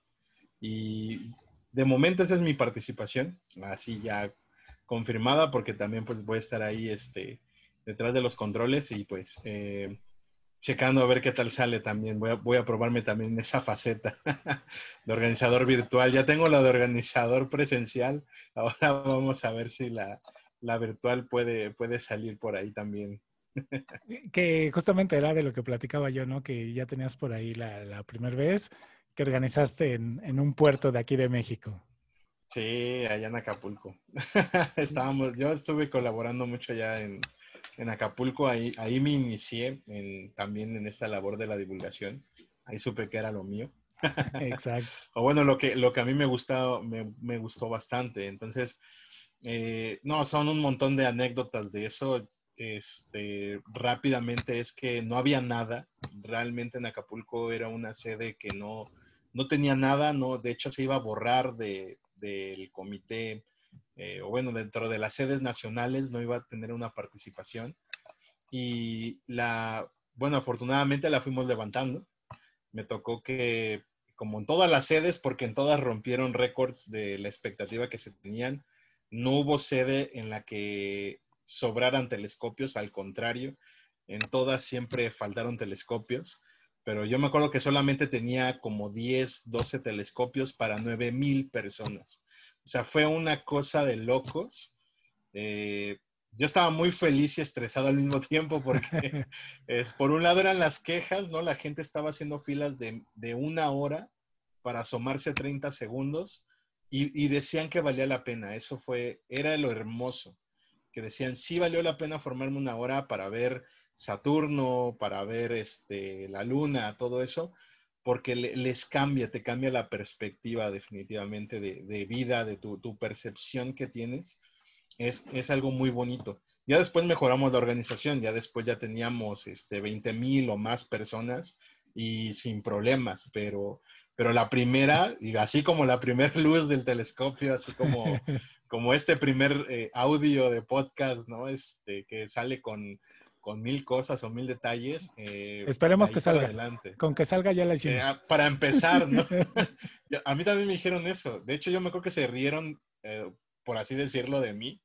Y de momento esa es mi participación, así ya confirmada porque también pues voy a estar ahí este, detrás de los controles y pues eh, checando a ver qué tal sale también. Voy a, voy a probarme también [laughs] esa faceta [laughs] de organizador virtual. Ya tengo la de organizador presencial. [laughs] Ahora vamos a ver si la, la virtual puede, puede salir por ahí también. que justamente era de lo que platicaba yo, ¿no? Que ya tenías por ahí la, la primera vez que organizaste en, en un puerto de aquí de México. Sí, allá en Acapulco. [laughs] Estábamos, yo estuve colaborando mucho allá en, Acapulco, ahí, ahí me inicié también en esta labor de la divulgación. Ahí supe que era lo mío. [laughs] Exacto. o bueno, lo que, lo que a mí me gustó, me, gustó bastante. Entonces, eh, no, son un montón de anécdotas de eso. Este, rápidamente es que no había nada. Realmente en Acapulco era una sede que no, no tenía nada, no, de hecho se iba a borrar de, del comité, eh, o bueno, dentro de las sedes nacionales no iba a tener una participación. Y la, bueno, afortunadamente la fuimos levantando. Me tocó que, como en todas las sedes, porque en todas rompieron récords de la expectativa que se tenían, no hubo sede en la que sobraran telescopios, al contrario, en todas siempre faltaron telescopios pero yo me acuerdo que solamente tenía como 10, 12 telescopios para 9 mil personas. O sea, fue una cosa de locos. Eh, yo estaba muy feliz y estresado al mismo tiempo porque [laughs] es, por un lado eran las quejas, ¿no? La gente estaba haciendo filas de, de una hora para asomarse 30 segundos y, y, decían que valía la pena. Eso fue, era lo hermoso, que decían, sí valió la pena formarme una hora para ver Saturno, para ver este, la luna, todo eso, porque les cambia, te cambia la perspectiva definitivamente de, vida, de tu, percepción que tienes. Es, es, algo muy bonito. Ya después mejoramos la organización, ya después ya teníamos este, 20 mil o más personas y sin problemas, pero, pero la primera, y así como la primera [laughs] luz del telescopio, así como, [laughs] como este primer eh, audio de podcast, ¿no? Este, que sale con, con mil cosas o mil detalles. eh, Esperemos que salga. Adelante. Con que salga ya la Eh, hicimos. ah, para empezar, ¿no? [laughs] [laughs] A mí también me dijeron eso. De hecho, yo me acuerdo que se rieron, eh, por así decirlo, de mí,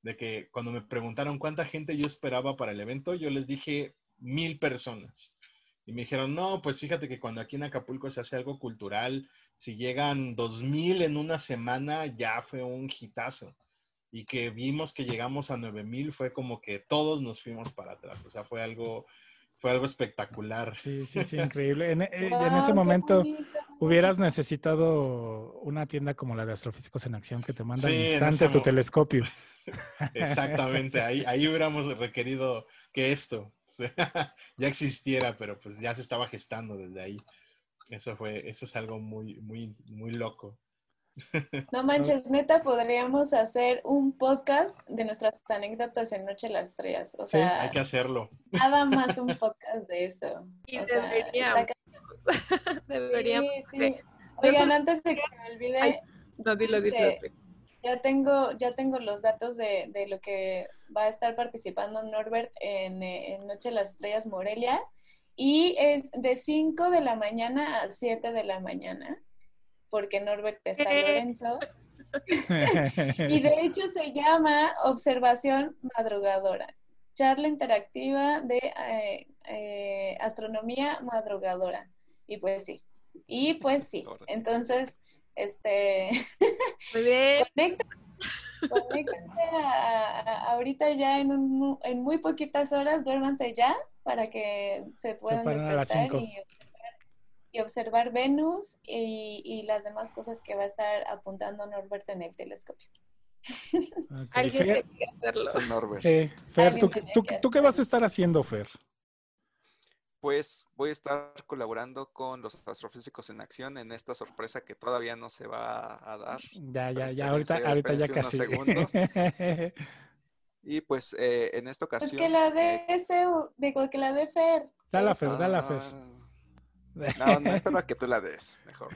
de que cuando me preguntaron cuánta gente yo esperaba para el evento, yo les dije mil personas. Y me dijeron, no, pues fíjate que cuando aquí en Acapulco se hace algo cultural, si llegan dos mil en una semana, ya fue un hitazo. Y que vimos que llegamos a nueve mil, fue como que todos nos fuimos para atrás. O sea, fue algo, fue algo espectacular. Sí, sí, sí, increíble. En, eh, en ese momento hubieras necesitado una tienda como la de Astrofísicos en Acción que te manda Sí, al instante tu telescopio. [laughs] Exactamente, ahí, ahí hubiéramos requerido que esto [laughs] ya existiera, pero pues ya se estaba gestando desde ahí. Eso fue, eso es algo muy, muy, muy loco. No [laughs] manches, neta, podríamos hacer un podcast de nuestras anécdotas en Noche de las Estrellas. O Sí, sea, Hay que hacerlo. nada más [laughs] un podcast de eso. Y O sea, deberíamos. [laughs] Deberíamos. Sí, sí. Oigan, solo- antes de que me olvide, Ay, No, dilo, dilo. Este, ya tengo, ya tengo los datos de, de lo que va a estar participando Norbert en, eh, en Noche de las Estrellas Morelia. Y es de 5 de la mañana a 7 de la mañana, porque Norbert está en Lorenzo. [laughs] Y de hecho se llama Observación Madrugadora, charla interactiva de eh, eh, astronomía madrugadora. Y pues sí, y pues sí. Entonces, este, Muy bien. conecta- conéctense a- a- ahorita ya en, un mu- en muy poquitas horas, duérmanse ya para que se puedan las despertar cinco. y y observar Venus y, y las demás cosas que va a estar apuntando Norbert en el telescopio. Ok, Alguien Fer- tiene que hacerlo. Norbert. sí, Fer, ¿tú, qué- tenía tú- que tú qué vas a estar haciendo, Fer? Pues voy a estar colaborando con los astrofísicos en acción en esta sorpresa que todavía no se va a dar. Ya, ya, ya, ahorita, ahorita ya casi. unos segundos. [laughs] Y pues eh, en esta Pues ocasión... que la eh, de ese, digo que la de Fer. Dala, Fer, dala, Fer. ah, No, no, espero [laughs] a que tú la des, mejor.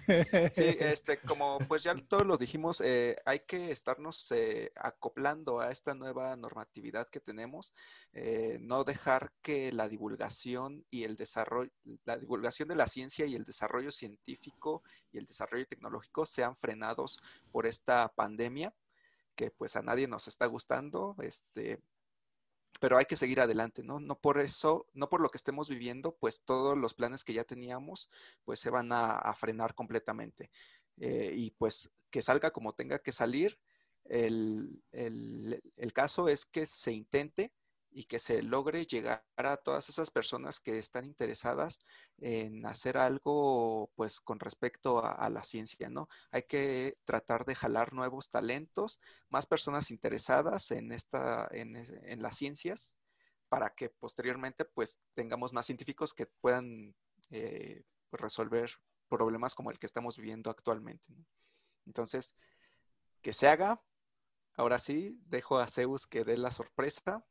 Sí, este, como pues ya todos los dijimos, eh, hay que estarnos eh, acoplando a esta nueva normatividad que tenemos, eh, no dejar que la divulgación y el desarrollo, la divulgación de la ciencia y el desarrollo científico y el desarrollo tecnológico sean frenados por esta pandemia que pues a nadie nos está gustando, este, pero hay que seguir adelante, ¿no? No por eso, no por lo que estemos viviendo, pues todos los planes que ya teníamos, pues se van a, frenar completamente. Eh, y pues que salga como tenga que salir, el, el- el caso es que se intente y que se logre llegar a todas esas personas que están interesadas en hacer algo, pues con respecto a, la ciencia, ¿no? Hay que tratar de jalar nuevos talentos, más personas interesadas en esta, en, en las ciencias, para que posteriormente, pues, tengamos más científicos que puedan eh, pues, resolver problemas como el que estamos viviendo actualmente. Entonces, que se haga. Ahora sí, dejo a Zeus que dé la sorpresa,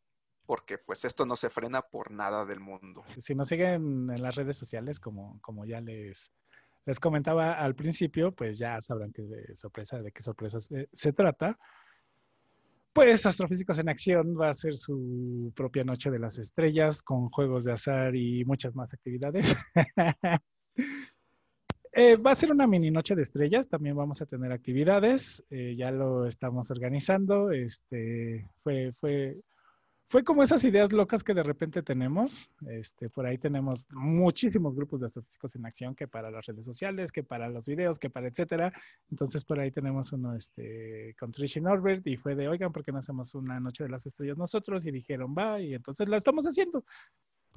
porque pues esto no se frena por nada del mundo. si nos siguen en las redes sociales, como, como ya les, les comentaba al principio, pues ya sabrán que de sorpresa, de qué sorpresa se, se trata. Pues Astrofísicos en Acción va a ser su propia noche de las estrellas con juegos de azar y muchas más actividades. [laughs] Eh, va a ser una mini noche de estrellas, también vamos a tener actividades, eh, ya lo estamos organizando, este, fue, fue, fue como esas ideas locas que de repente tenemos. Este, por ahí tenemos muchísimos grupos de astrofísicos en acción que para las redes sociales, que para los videos, que para etcétera. Entonces por ahí tenemos uno este, con Trish y Norbert y fue de, oigan, ¿por qué no hacemos una noche de las estrellas nosotros? Y dijeron, va, y entonces la estamos haciendo.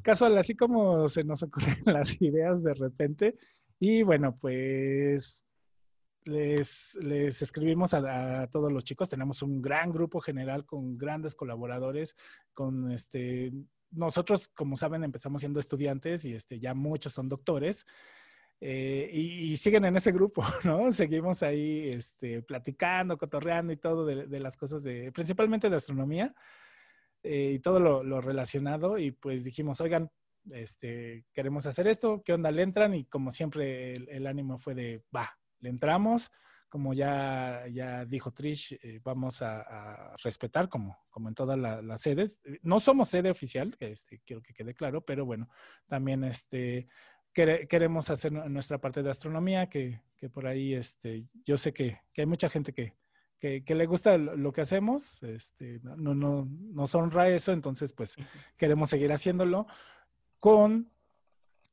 Casual, así como se nos ocurren [laughs] las ideas de repente. Y bueno, pues les, escribimos a, todos los chicos. Tenemos un gran grupo general con grandes colaboradores, con este, nosotros, como saben, empezamos siendo estudiantes y este, ya muchos son doctores. Eh, y, siguen en ese grupo, [laughs] ¿no? Seguimos ahí este, platicando, cotorreando y todo de, las cosas de, principalmente de astronomía eh, y todo lo, lo, relacionado. Y pues dijimos, oigan, este, queremos hacer esto, ¿qué onda? Le entran y como siempre el, el ánimo fue de, va, le entramos como ya, ya dijo Trish, eh, vamos a, a respetar como, como en todas la- las sedes. Eh, No somos sede oficial, este, quiero que quede claro, pero bueno, también este, quere- queremos hacer nu- nuestra parte de astronomía, que, que por ahí este, yo sé que, que hay mucha gente que, que, que le gusta lo que hacemos, este, no, no- nos honra eso, entonces pues queremos seguir haciéndolo con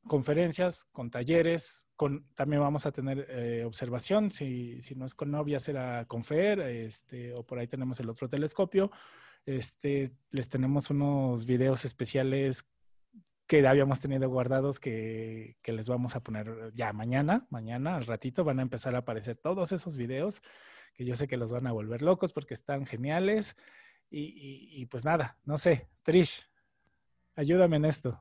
conferencias, con talleres, con, también vamos a tener eh, observación, si, si no es con novia será con Fer, este, o por ahí tenemos el otro telescopio. Este, les tenemos unos videos especiales que habíamos tenido guardados que, que les vamos a poner ya mañana, mañana al ratito van a empezar a aparecer todos esos videos que yo sé que los van a volver locos porque están geniales. Y, y- y pues nada, no sé, Trish, ayúdame en esto.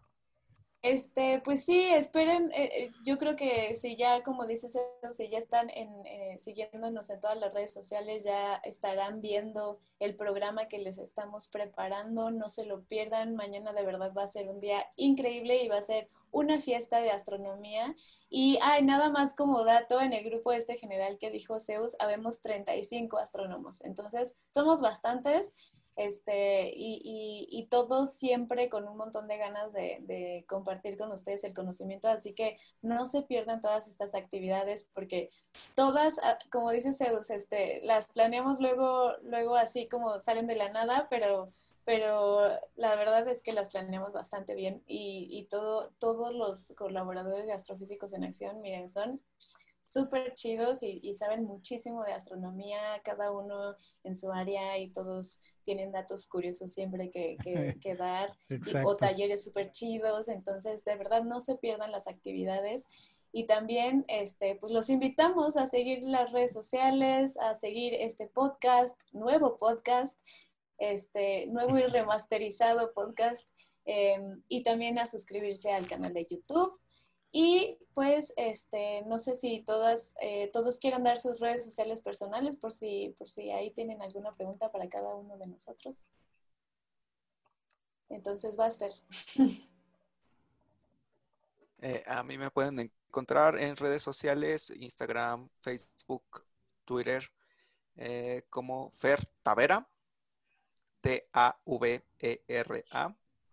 Este, pues sí, esperen, eh, eh, yo creo que si ya, como dices, si ya están en, eh, siguiéndonos en todas las redes sociales, ya estarán viendo el programa que les estamos preparando, no se lo pierdan, mañana de verdad va a ser un día increíble y va a ser una fiesta de astronomía. Y hay nada más como dato, en el grupo este general que dijo Zeus, habemos 35 astrónomos, entonces somos bastantes este, y, y- y todos siempre con un montón de ganas de, de compartir con ustedes el conocimiento, así que no se pierdan todas estas actividades porque todas, ah, como dice Zeus, este, las planeamos luego, luego así como salen de la nada, pero, pero la verdad es que las planeamos bastante bien y, y todo, todos los colaboradores de Astrofísicos en Acción, miren, son súper chidos y, y saben muchísimo de astronomía, cada uno en su área y todos tienen datos curiosos siempre que, que- [laughs] que dar y- o talleres súper chidos, entonces de verdad no se pierdan las actividades y también este, pues los invitamos a seguir las redes sociales, a seguir este podcast, nuevo podcast, este nuevo y [laughs] remasterizado podcast em, y también a suscribirse al canal de YouTube. Y pues, este, no sé si todas, eh, todos quieran dar sus redes sociales personales por si, por si ahí tienen alguna pregunta para cada uno de nosotros. Entonces, vas, Fer. [laughs] Eh, a mí me pueden encontrar en redes sociales, Instagram, Facebook, Twitter, eh, como Fer Tavera, T-A-V-E-R-A,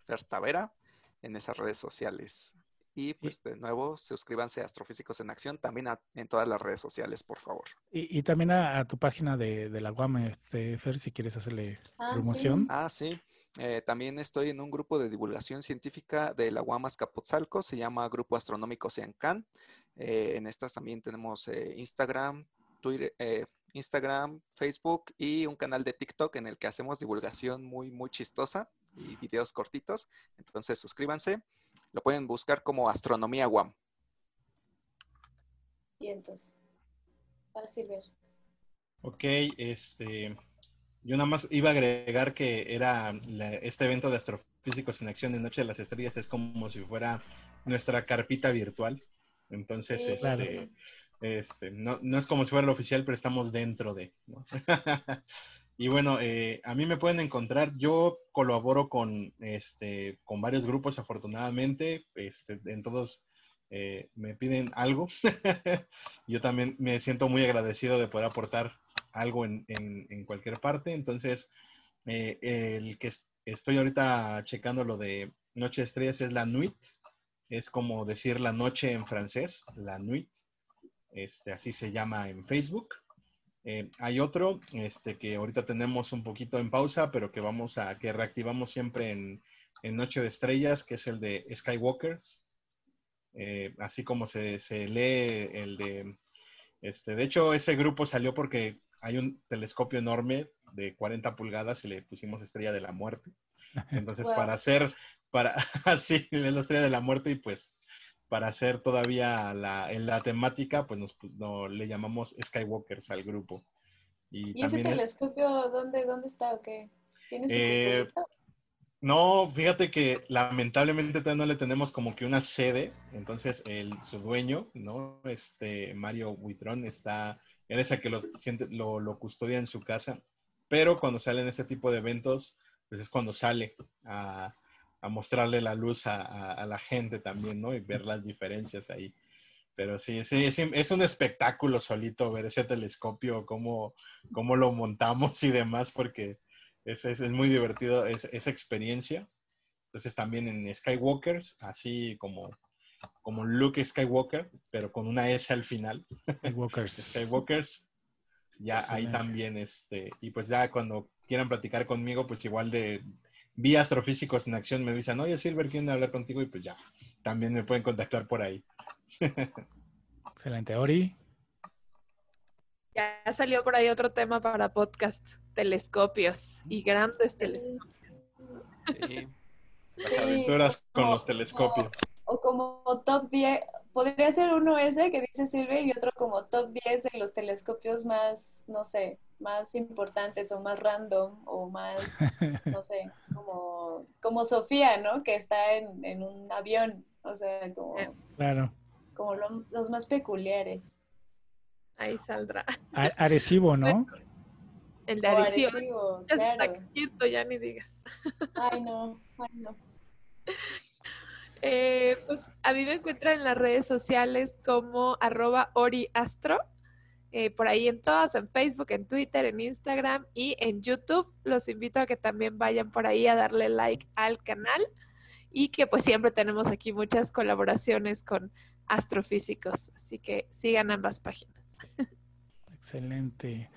Fer Tavera, en esas redes sociales. Y pues de nuevo, suscríbanse a Astrofísicos en Acción también a- en todas las redes sociales, por favor. Y, y también a, a tu página de, de la UAM, este, Fer, si quieres hacerle Ah, promoción. Ah, sí. Eh, también estoy en un grupo de divulgación científica de la UAM Azcapotzalco, se llama Grupo Astronómico Ciancán. Eh, en estas también tenemos eh, Instagram, Twitter, eh, Instagram, Facebook y un canal de TikTok en el que hacemos divulgación muy, muy chistosa y videos cortitos. Entonces suscríbanse. Lo pueden buscar como Astronomía UAM. Y entonces, fácil ver. Ok, este, yo nada más iba a agregar que era la- este evento de astrofísicos en acción de Noche de las Estrellas es como si fuera nuestra carpita virtual. Entonces, Sí, este, claro. este, no, no es como si fuera el oficial, pero estamos dentro de. ¿no? [laughs] y bueno, eh, a mí me pueden encontrar. Yo colaboro con, este, con varios grupos, afortunadamente. Este, en todos eh, me piden algo. [laughs] yo también me siento muy agradecido de poder aportar algo en, en- en cualquier parte. Entonces, eh, el que es- estoy ahorita checando lo de Noche Estrellas es la Nuit. Es como decir la noche en francés, la Nuit. Este, así se llama en Facebook. Eh, hay otro este, que ahorita tenemos un poquito en pausa, pero que vamos a, que reactivamos siempre en, en Noche de Estrellas, que es el de Skywalkers. Eh, así como se, se lee el de, este, de hecho ese grupo salió porque hay un telescopio enorme de 40 pulgadas y le pusimos Estrella de la Muerte. Entonces, [laughs] Wow. para hacer, para, [laughs] así, la Estrella de la Muerte y pues para hacer todavía la, en la temática, pues nos, no, le llamamos Skywalkers al grupo. Y, ¿Y ese telescopio dónde, dónde está o qué? ¿Tiene su Eh, cupulito? No, fíjate que lamentablemente todavía no le tenemos como que una sede, entonces el, su dueño, ¿no? Este Mario Huitrón está, él es el que lo, lo, lo custodia en su casa, pero cuando salen este tipo de eventos, pues es cuando sale a, a mostrarle la luz a, a- a la gente también, ¿no? Y ver las diferencias ahí. Pero sí, sí, sí, es un espectáculo solito ver ese telescopio, cómo, cómo lo montamos y demás, porque es, es, es muy divertido es- esa experiencia. Entonces también en Skywalkers, así como, como Luke Skywalker, pero con una S al final. Skywalkers. [laughs] Skywalkers, ya ahí también, este, y pues ya cuando quieran platicar conmigo, pues igual de vía astrofísicos en acción me dicen, oye Silver, quieren hablar contigo y pues ya, también me pueden contactar por ahí. [laughs] Excelente. Ori. Ya salió por ahí otro tema para podcast, telescopios y grandes telescopios. Sí. Las Sí, aventuras con como- los telescopios. O como top 10, podría ser uno ese que dice Silver y otro como top 10 de los telescopios más, no sé, más importantes o más random o más, [laughs] no sé, como, como Sofía, ¿no? Que está en, en un avión, o sea, como, Claro. como lo- los más peculiares. Ahí saldrá. A- Arecibo, ¿no? [laughs] El de Arecibo. Arecibo, Ya se está claro. cayendo, ya ni digas. Ay, no, ay, no. Eh, pues a mí me encuentran en las redes sociales como arroba oriastro. eh, por ahí en todas, en Facebook, en Twitter, en Instagram y en YouTube. Los invito a que también vayan por ahí a darle like al canal y que pues siempre tenemos aquí muchas colaboraciones con astrofísicos. Así que sigan ambas páginas. Excelente.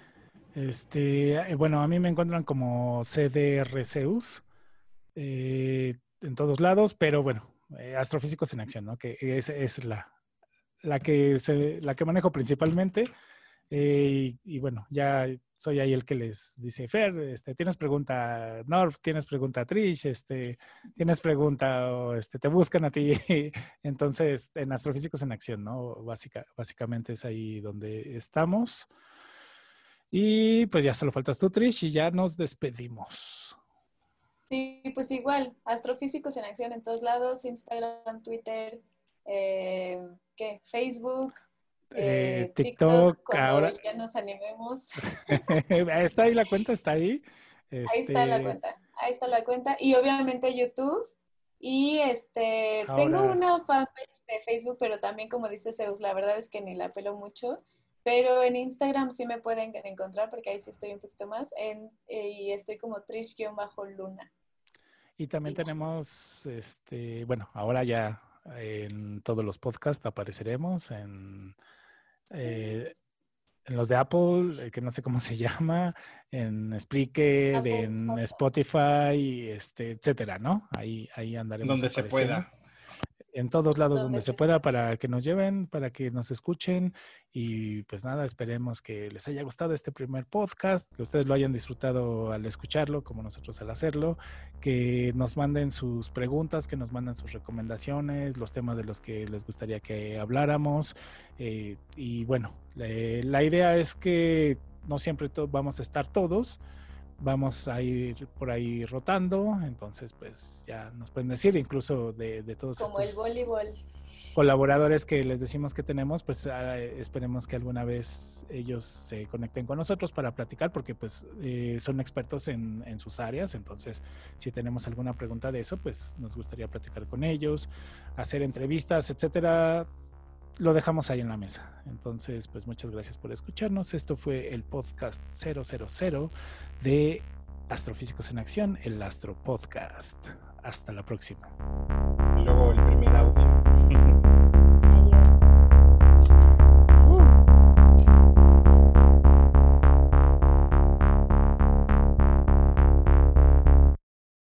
Este, eh, bueno, a mí me encuentran como CDRCUS eh, en todos lados, pero bueno, eh, Astrofísicos en Acción, ¿no? Que es, es la, la, que se, la que manejo principalmente. Eh, y, bueno, ya soy ahí el que les dice, Fer, este, tienes pregunta, Norf, tienes pregunta, Trish, este, tienes pregunta, o este, te buscan a ti. [laughs] Entonces, en Astrofísicos en Acción, ¿no? Básica, básicamente es ahí donde estamos. Y pues ya solo faltas tú, Trish, y ya nos despedimos. Sí, pues igual, astrofísicos en acción en todos lados, Instagram, Twitter, eh, ¿qué? Facebook, Eh, eh, TikTok, cuando ahora- ya nos animemos. [laughs] está ahí la cuenta, está ahí. Ahí está la Este, cuenta, ahí está la cuenta. Y obviamente YouTube. Y este, tengo una fanpage de Facebook, pero también como dice Zeus, la verdad es que ni la pelo mucho. Pero en Instagram sí me pueden encontrar porque ahí sí estoy un poquito más. En, eh, y estoy como Trish-Luna. Y también tenemos, este, bueno, ahora ya en todos los podcasts apareceremos en, eh, en los de Apple, eh, que no sé cómo [laughs] se llama, en Spreaker, Apple en. Spotify, este, etcétera, ¿no? Ahí, ahí andaremos. Donde se pueda. En todos lados Donde donde se pueda para que nos lleven, para que nos escuchen. Y pues nada, esperemos que les haya gustado este primer podcast, que ustedes lo hayan disfrutado al escucharlo, como nosotros al hacerlo, que nos manden sus preguntas, que nos manden sus recomendaciones, los temas de los que les gustaría que habláramos. Eh, y bueno, le- la idea es que no siempre vamos a estar todos, vamos a ir por ahí rotando, entonces pues ya nos pueden decir incluso de, de todos Como el estos voleibol. colaboradores que les decimos que tenemos, pues ah, esperemos que alguna vez ellos se conecten con nosotros para platicar, porque pues eh, son expertos en, en sus áreas, entonces si tenemos alguna pregunta de eso, pues nos gustaría platicar con ellos, hacer entrevistas, etcétera. Lo dejamos ahí en la mesa. Entonces, pues muchas gracias por escucharnos. Esto fue el podcast 000 de Astrofísicos en Acción, el Astro Podcast. Hasta la próxima. Y luego el primer audio.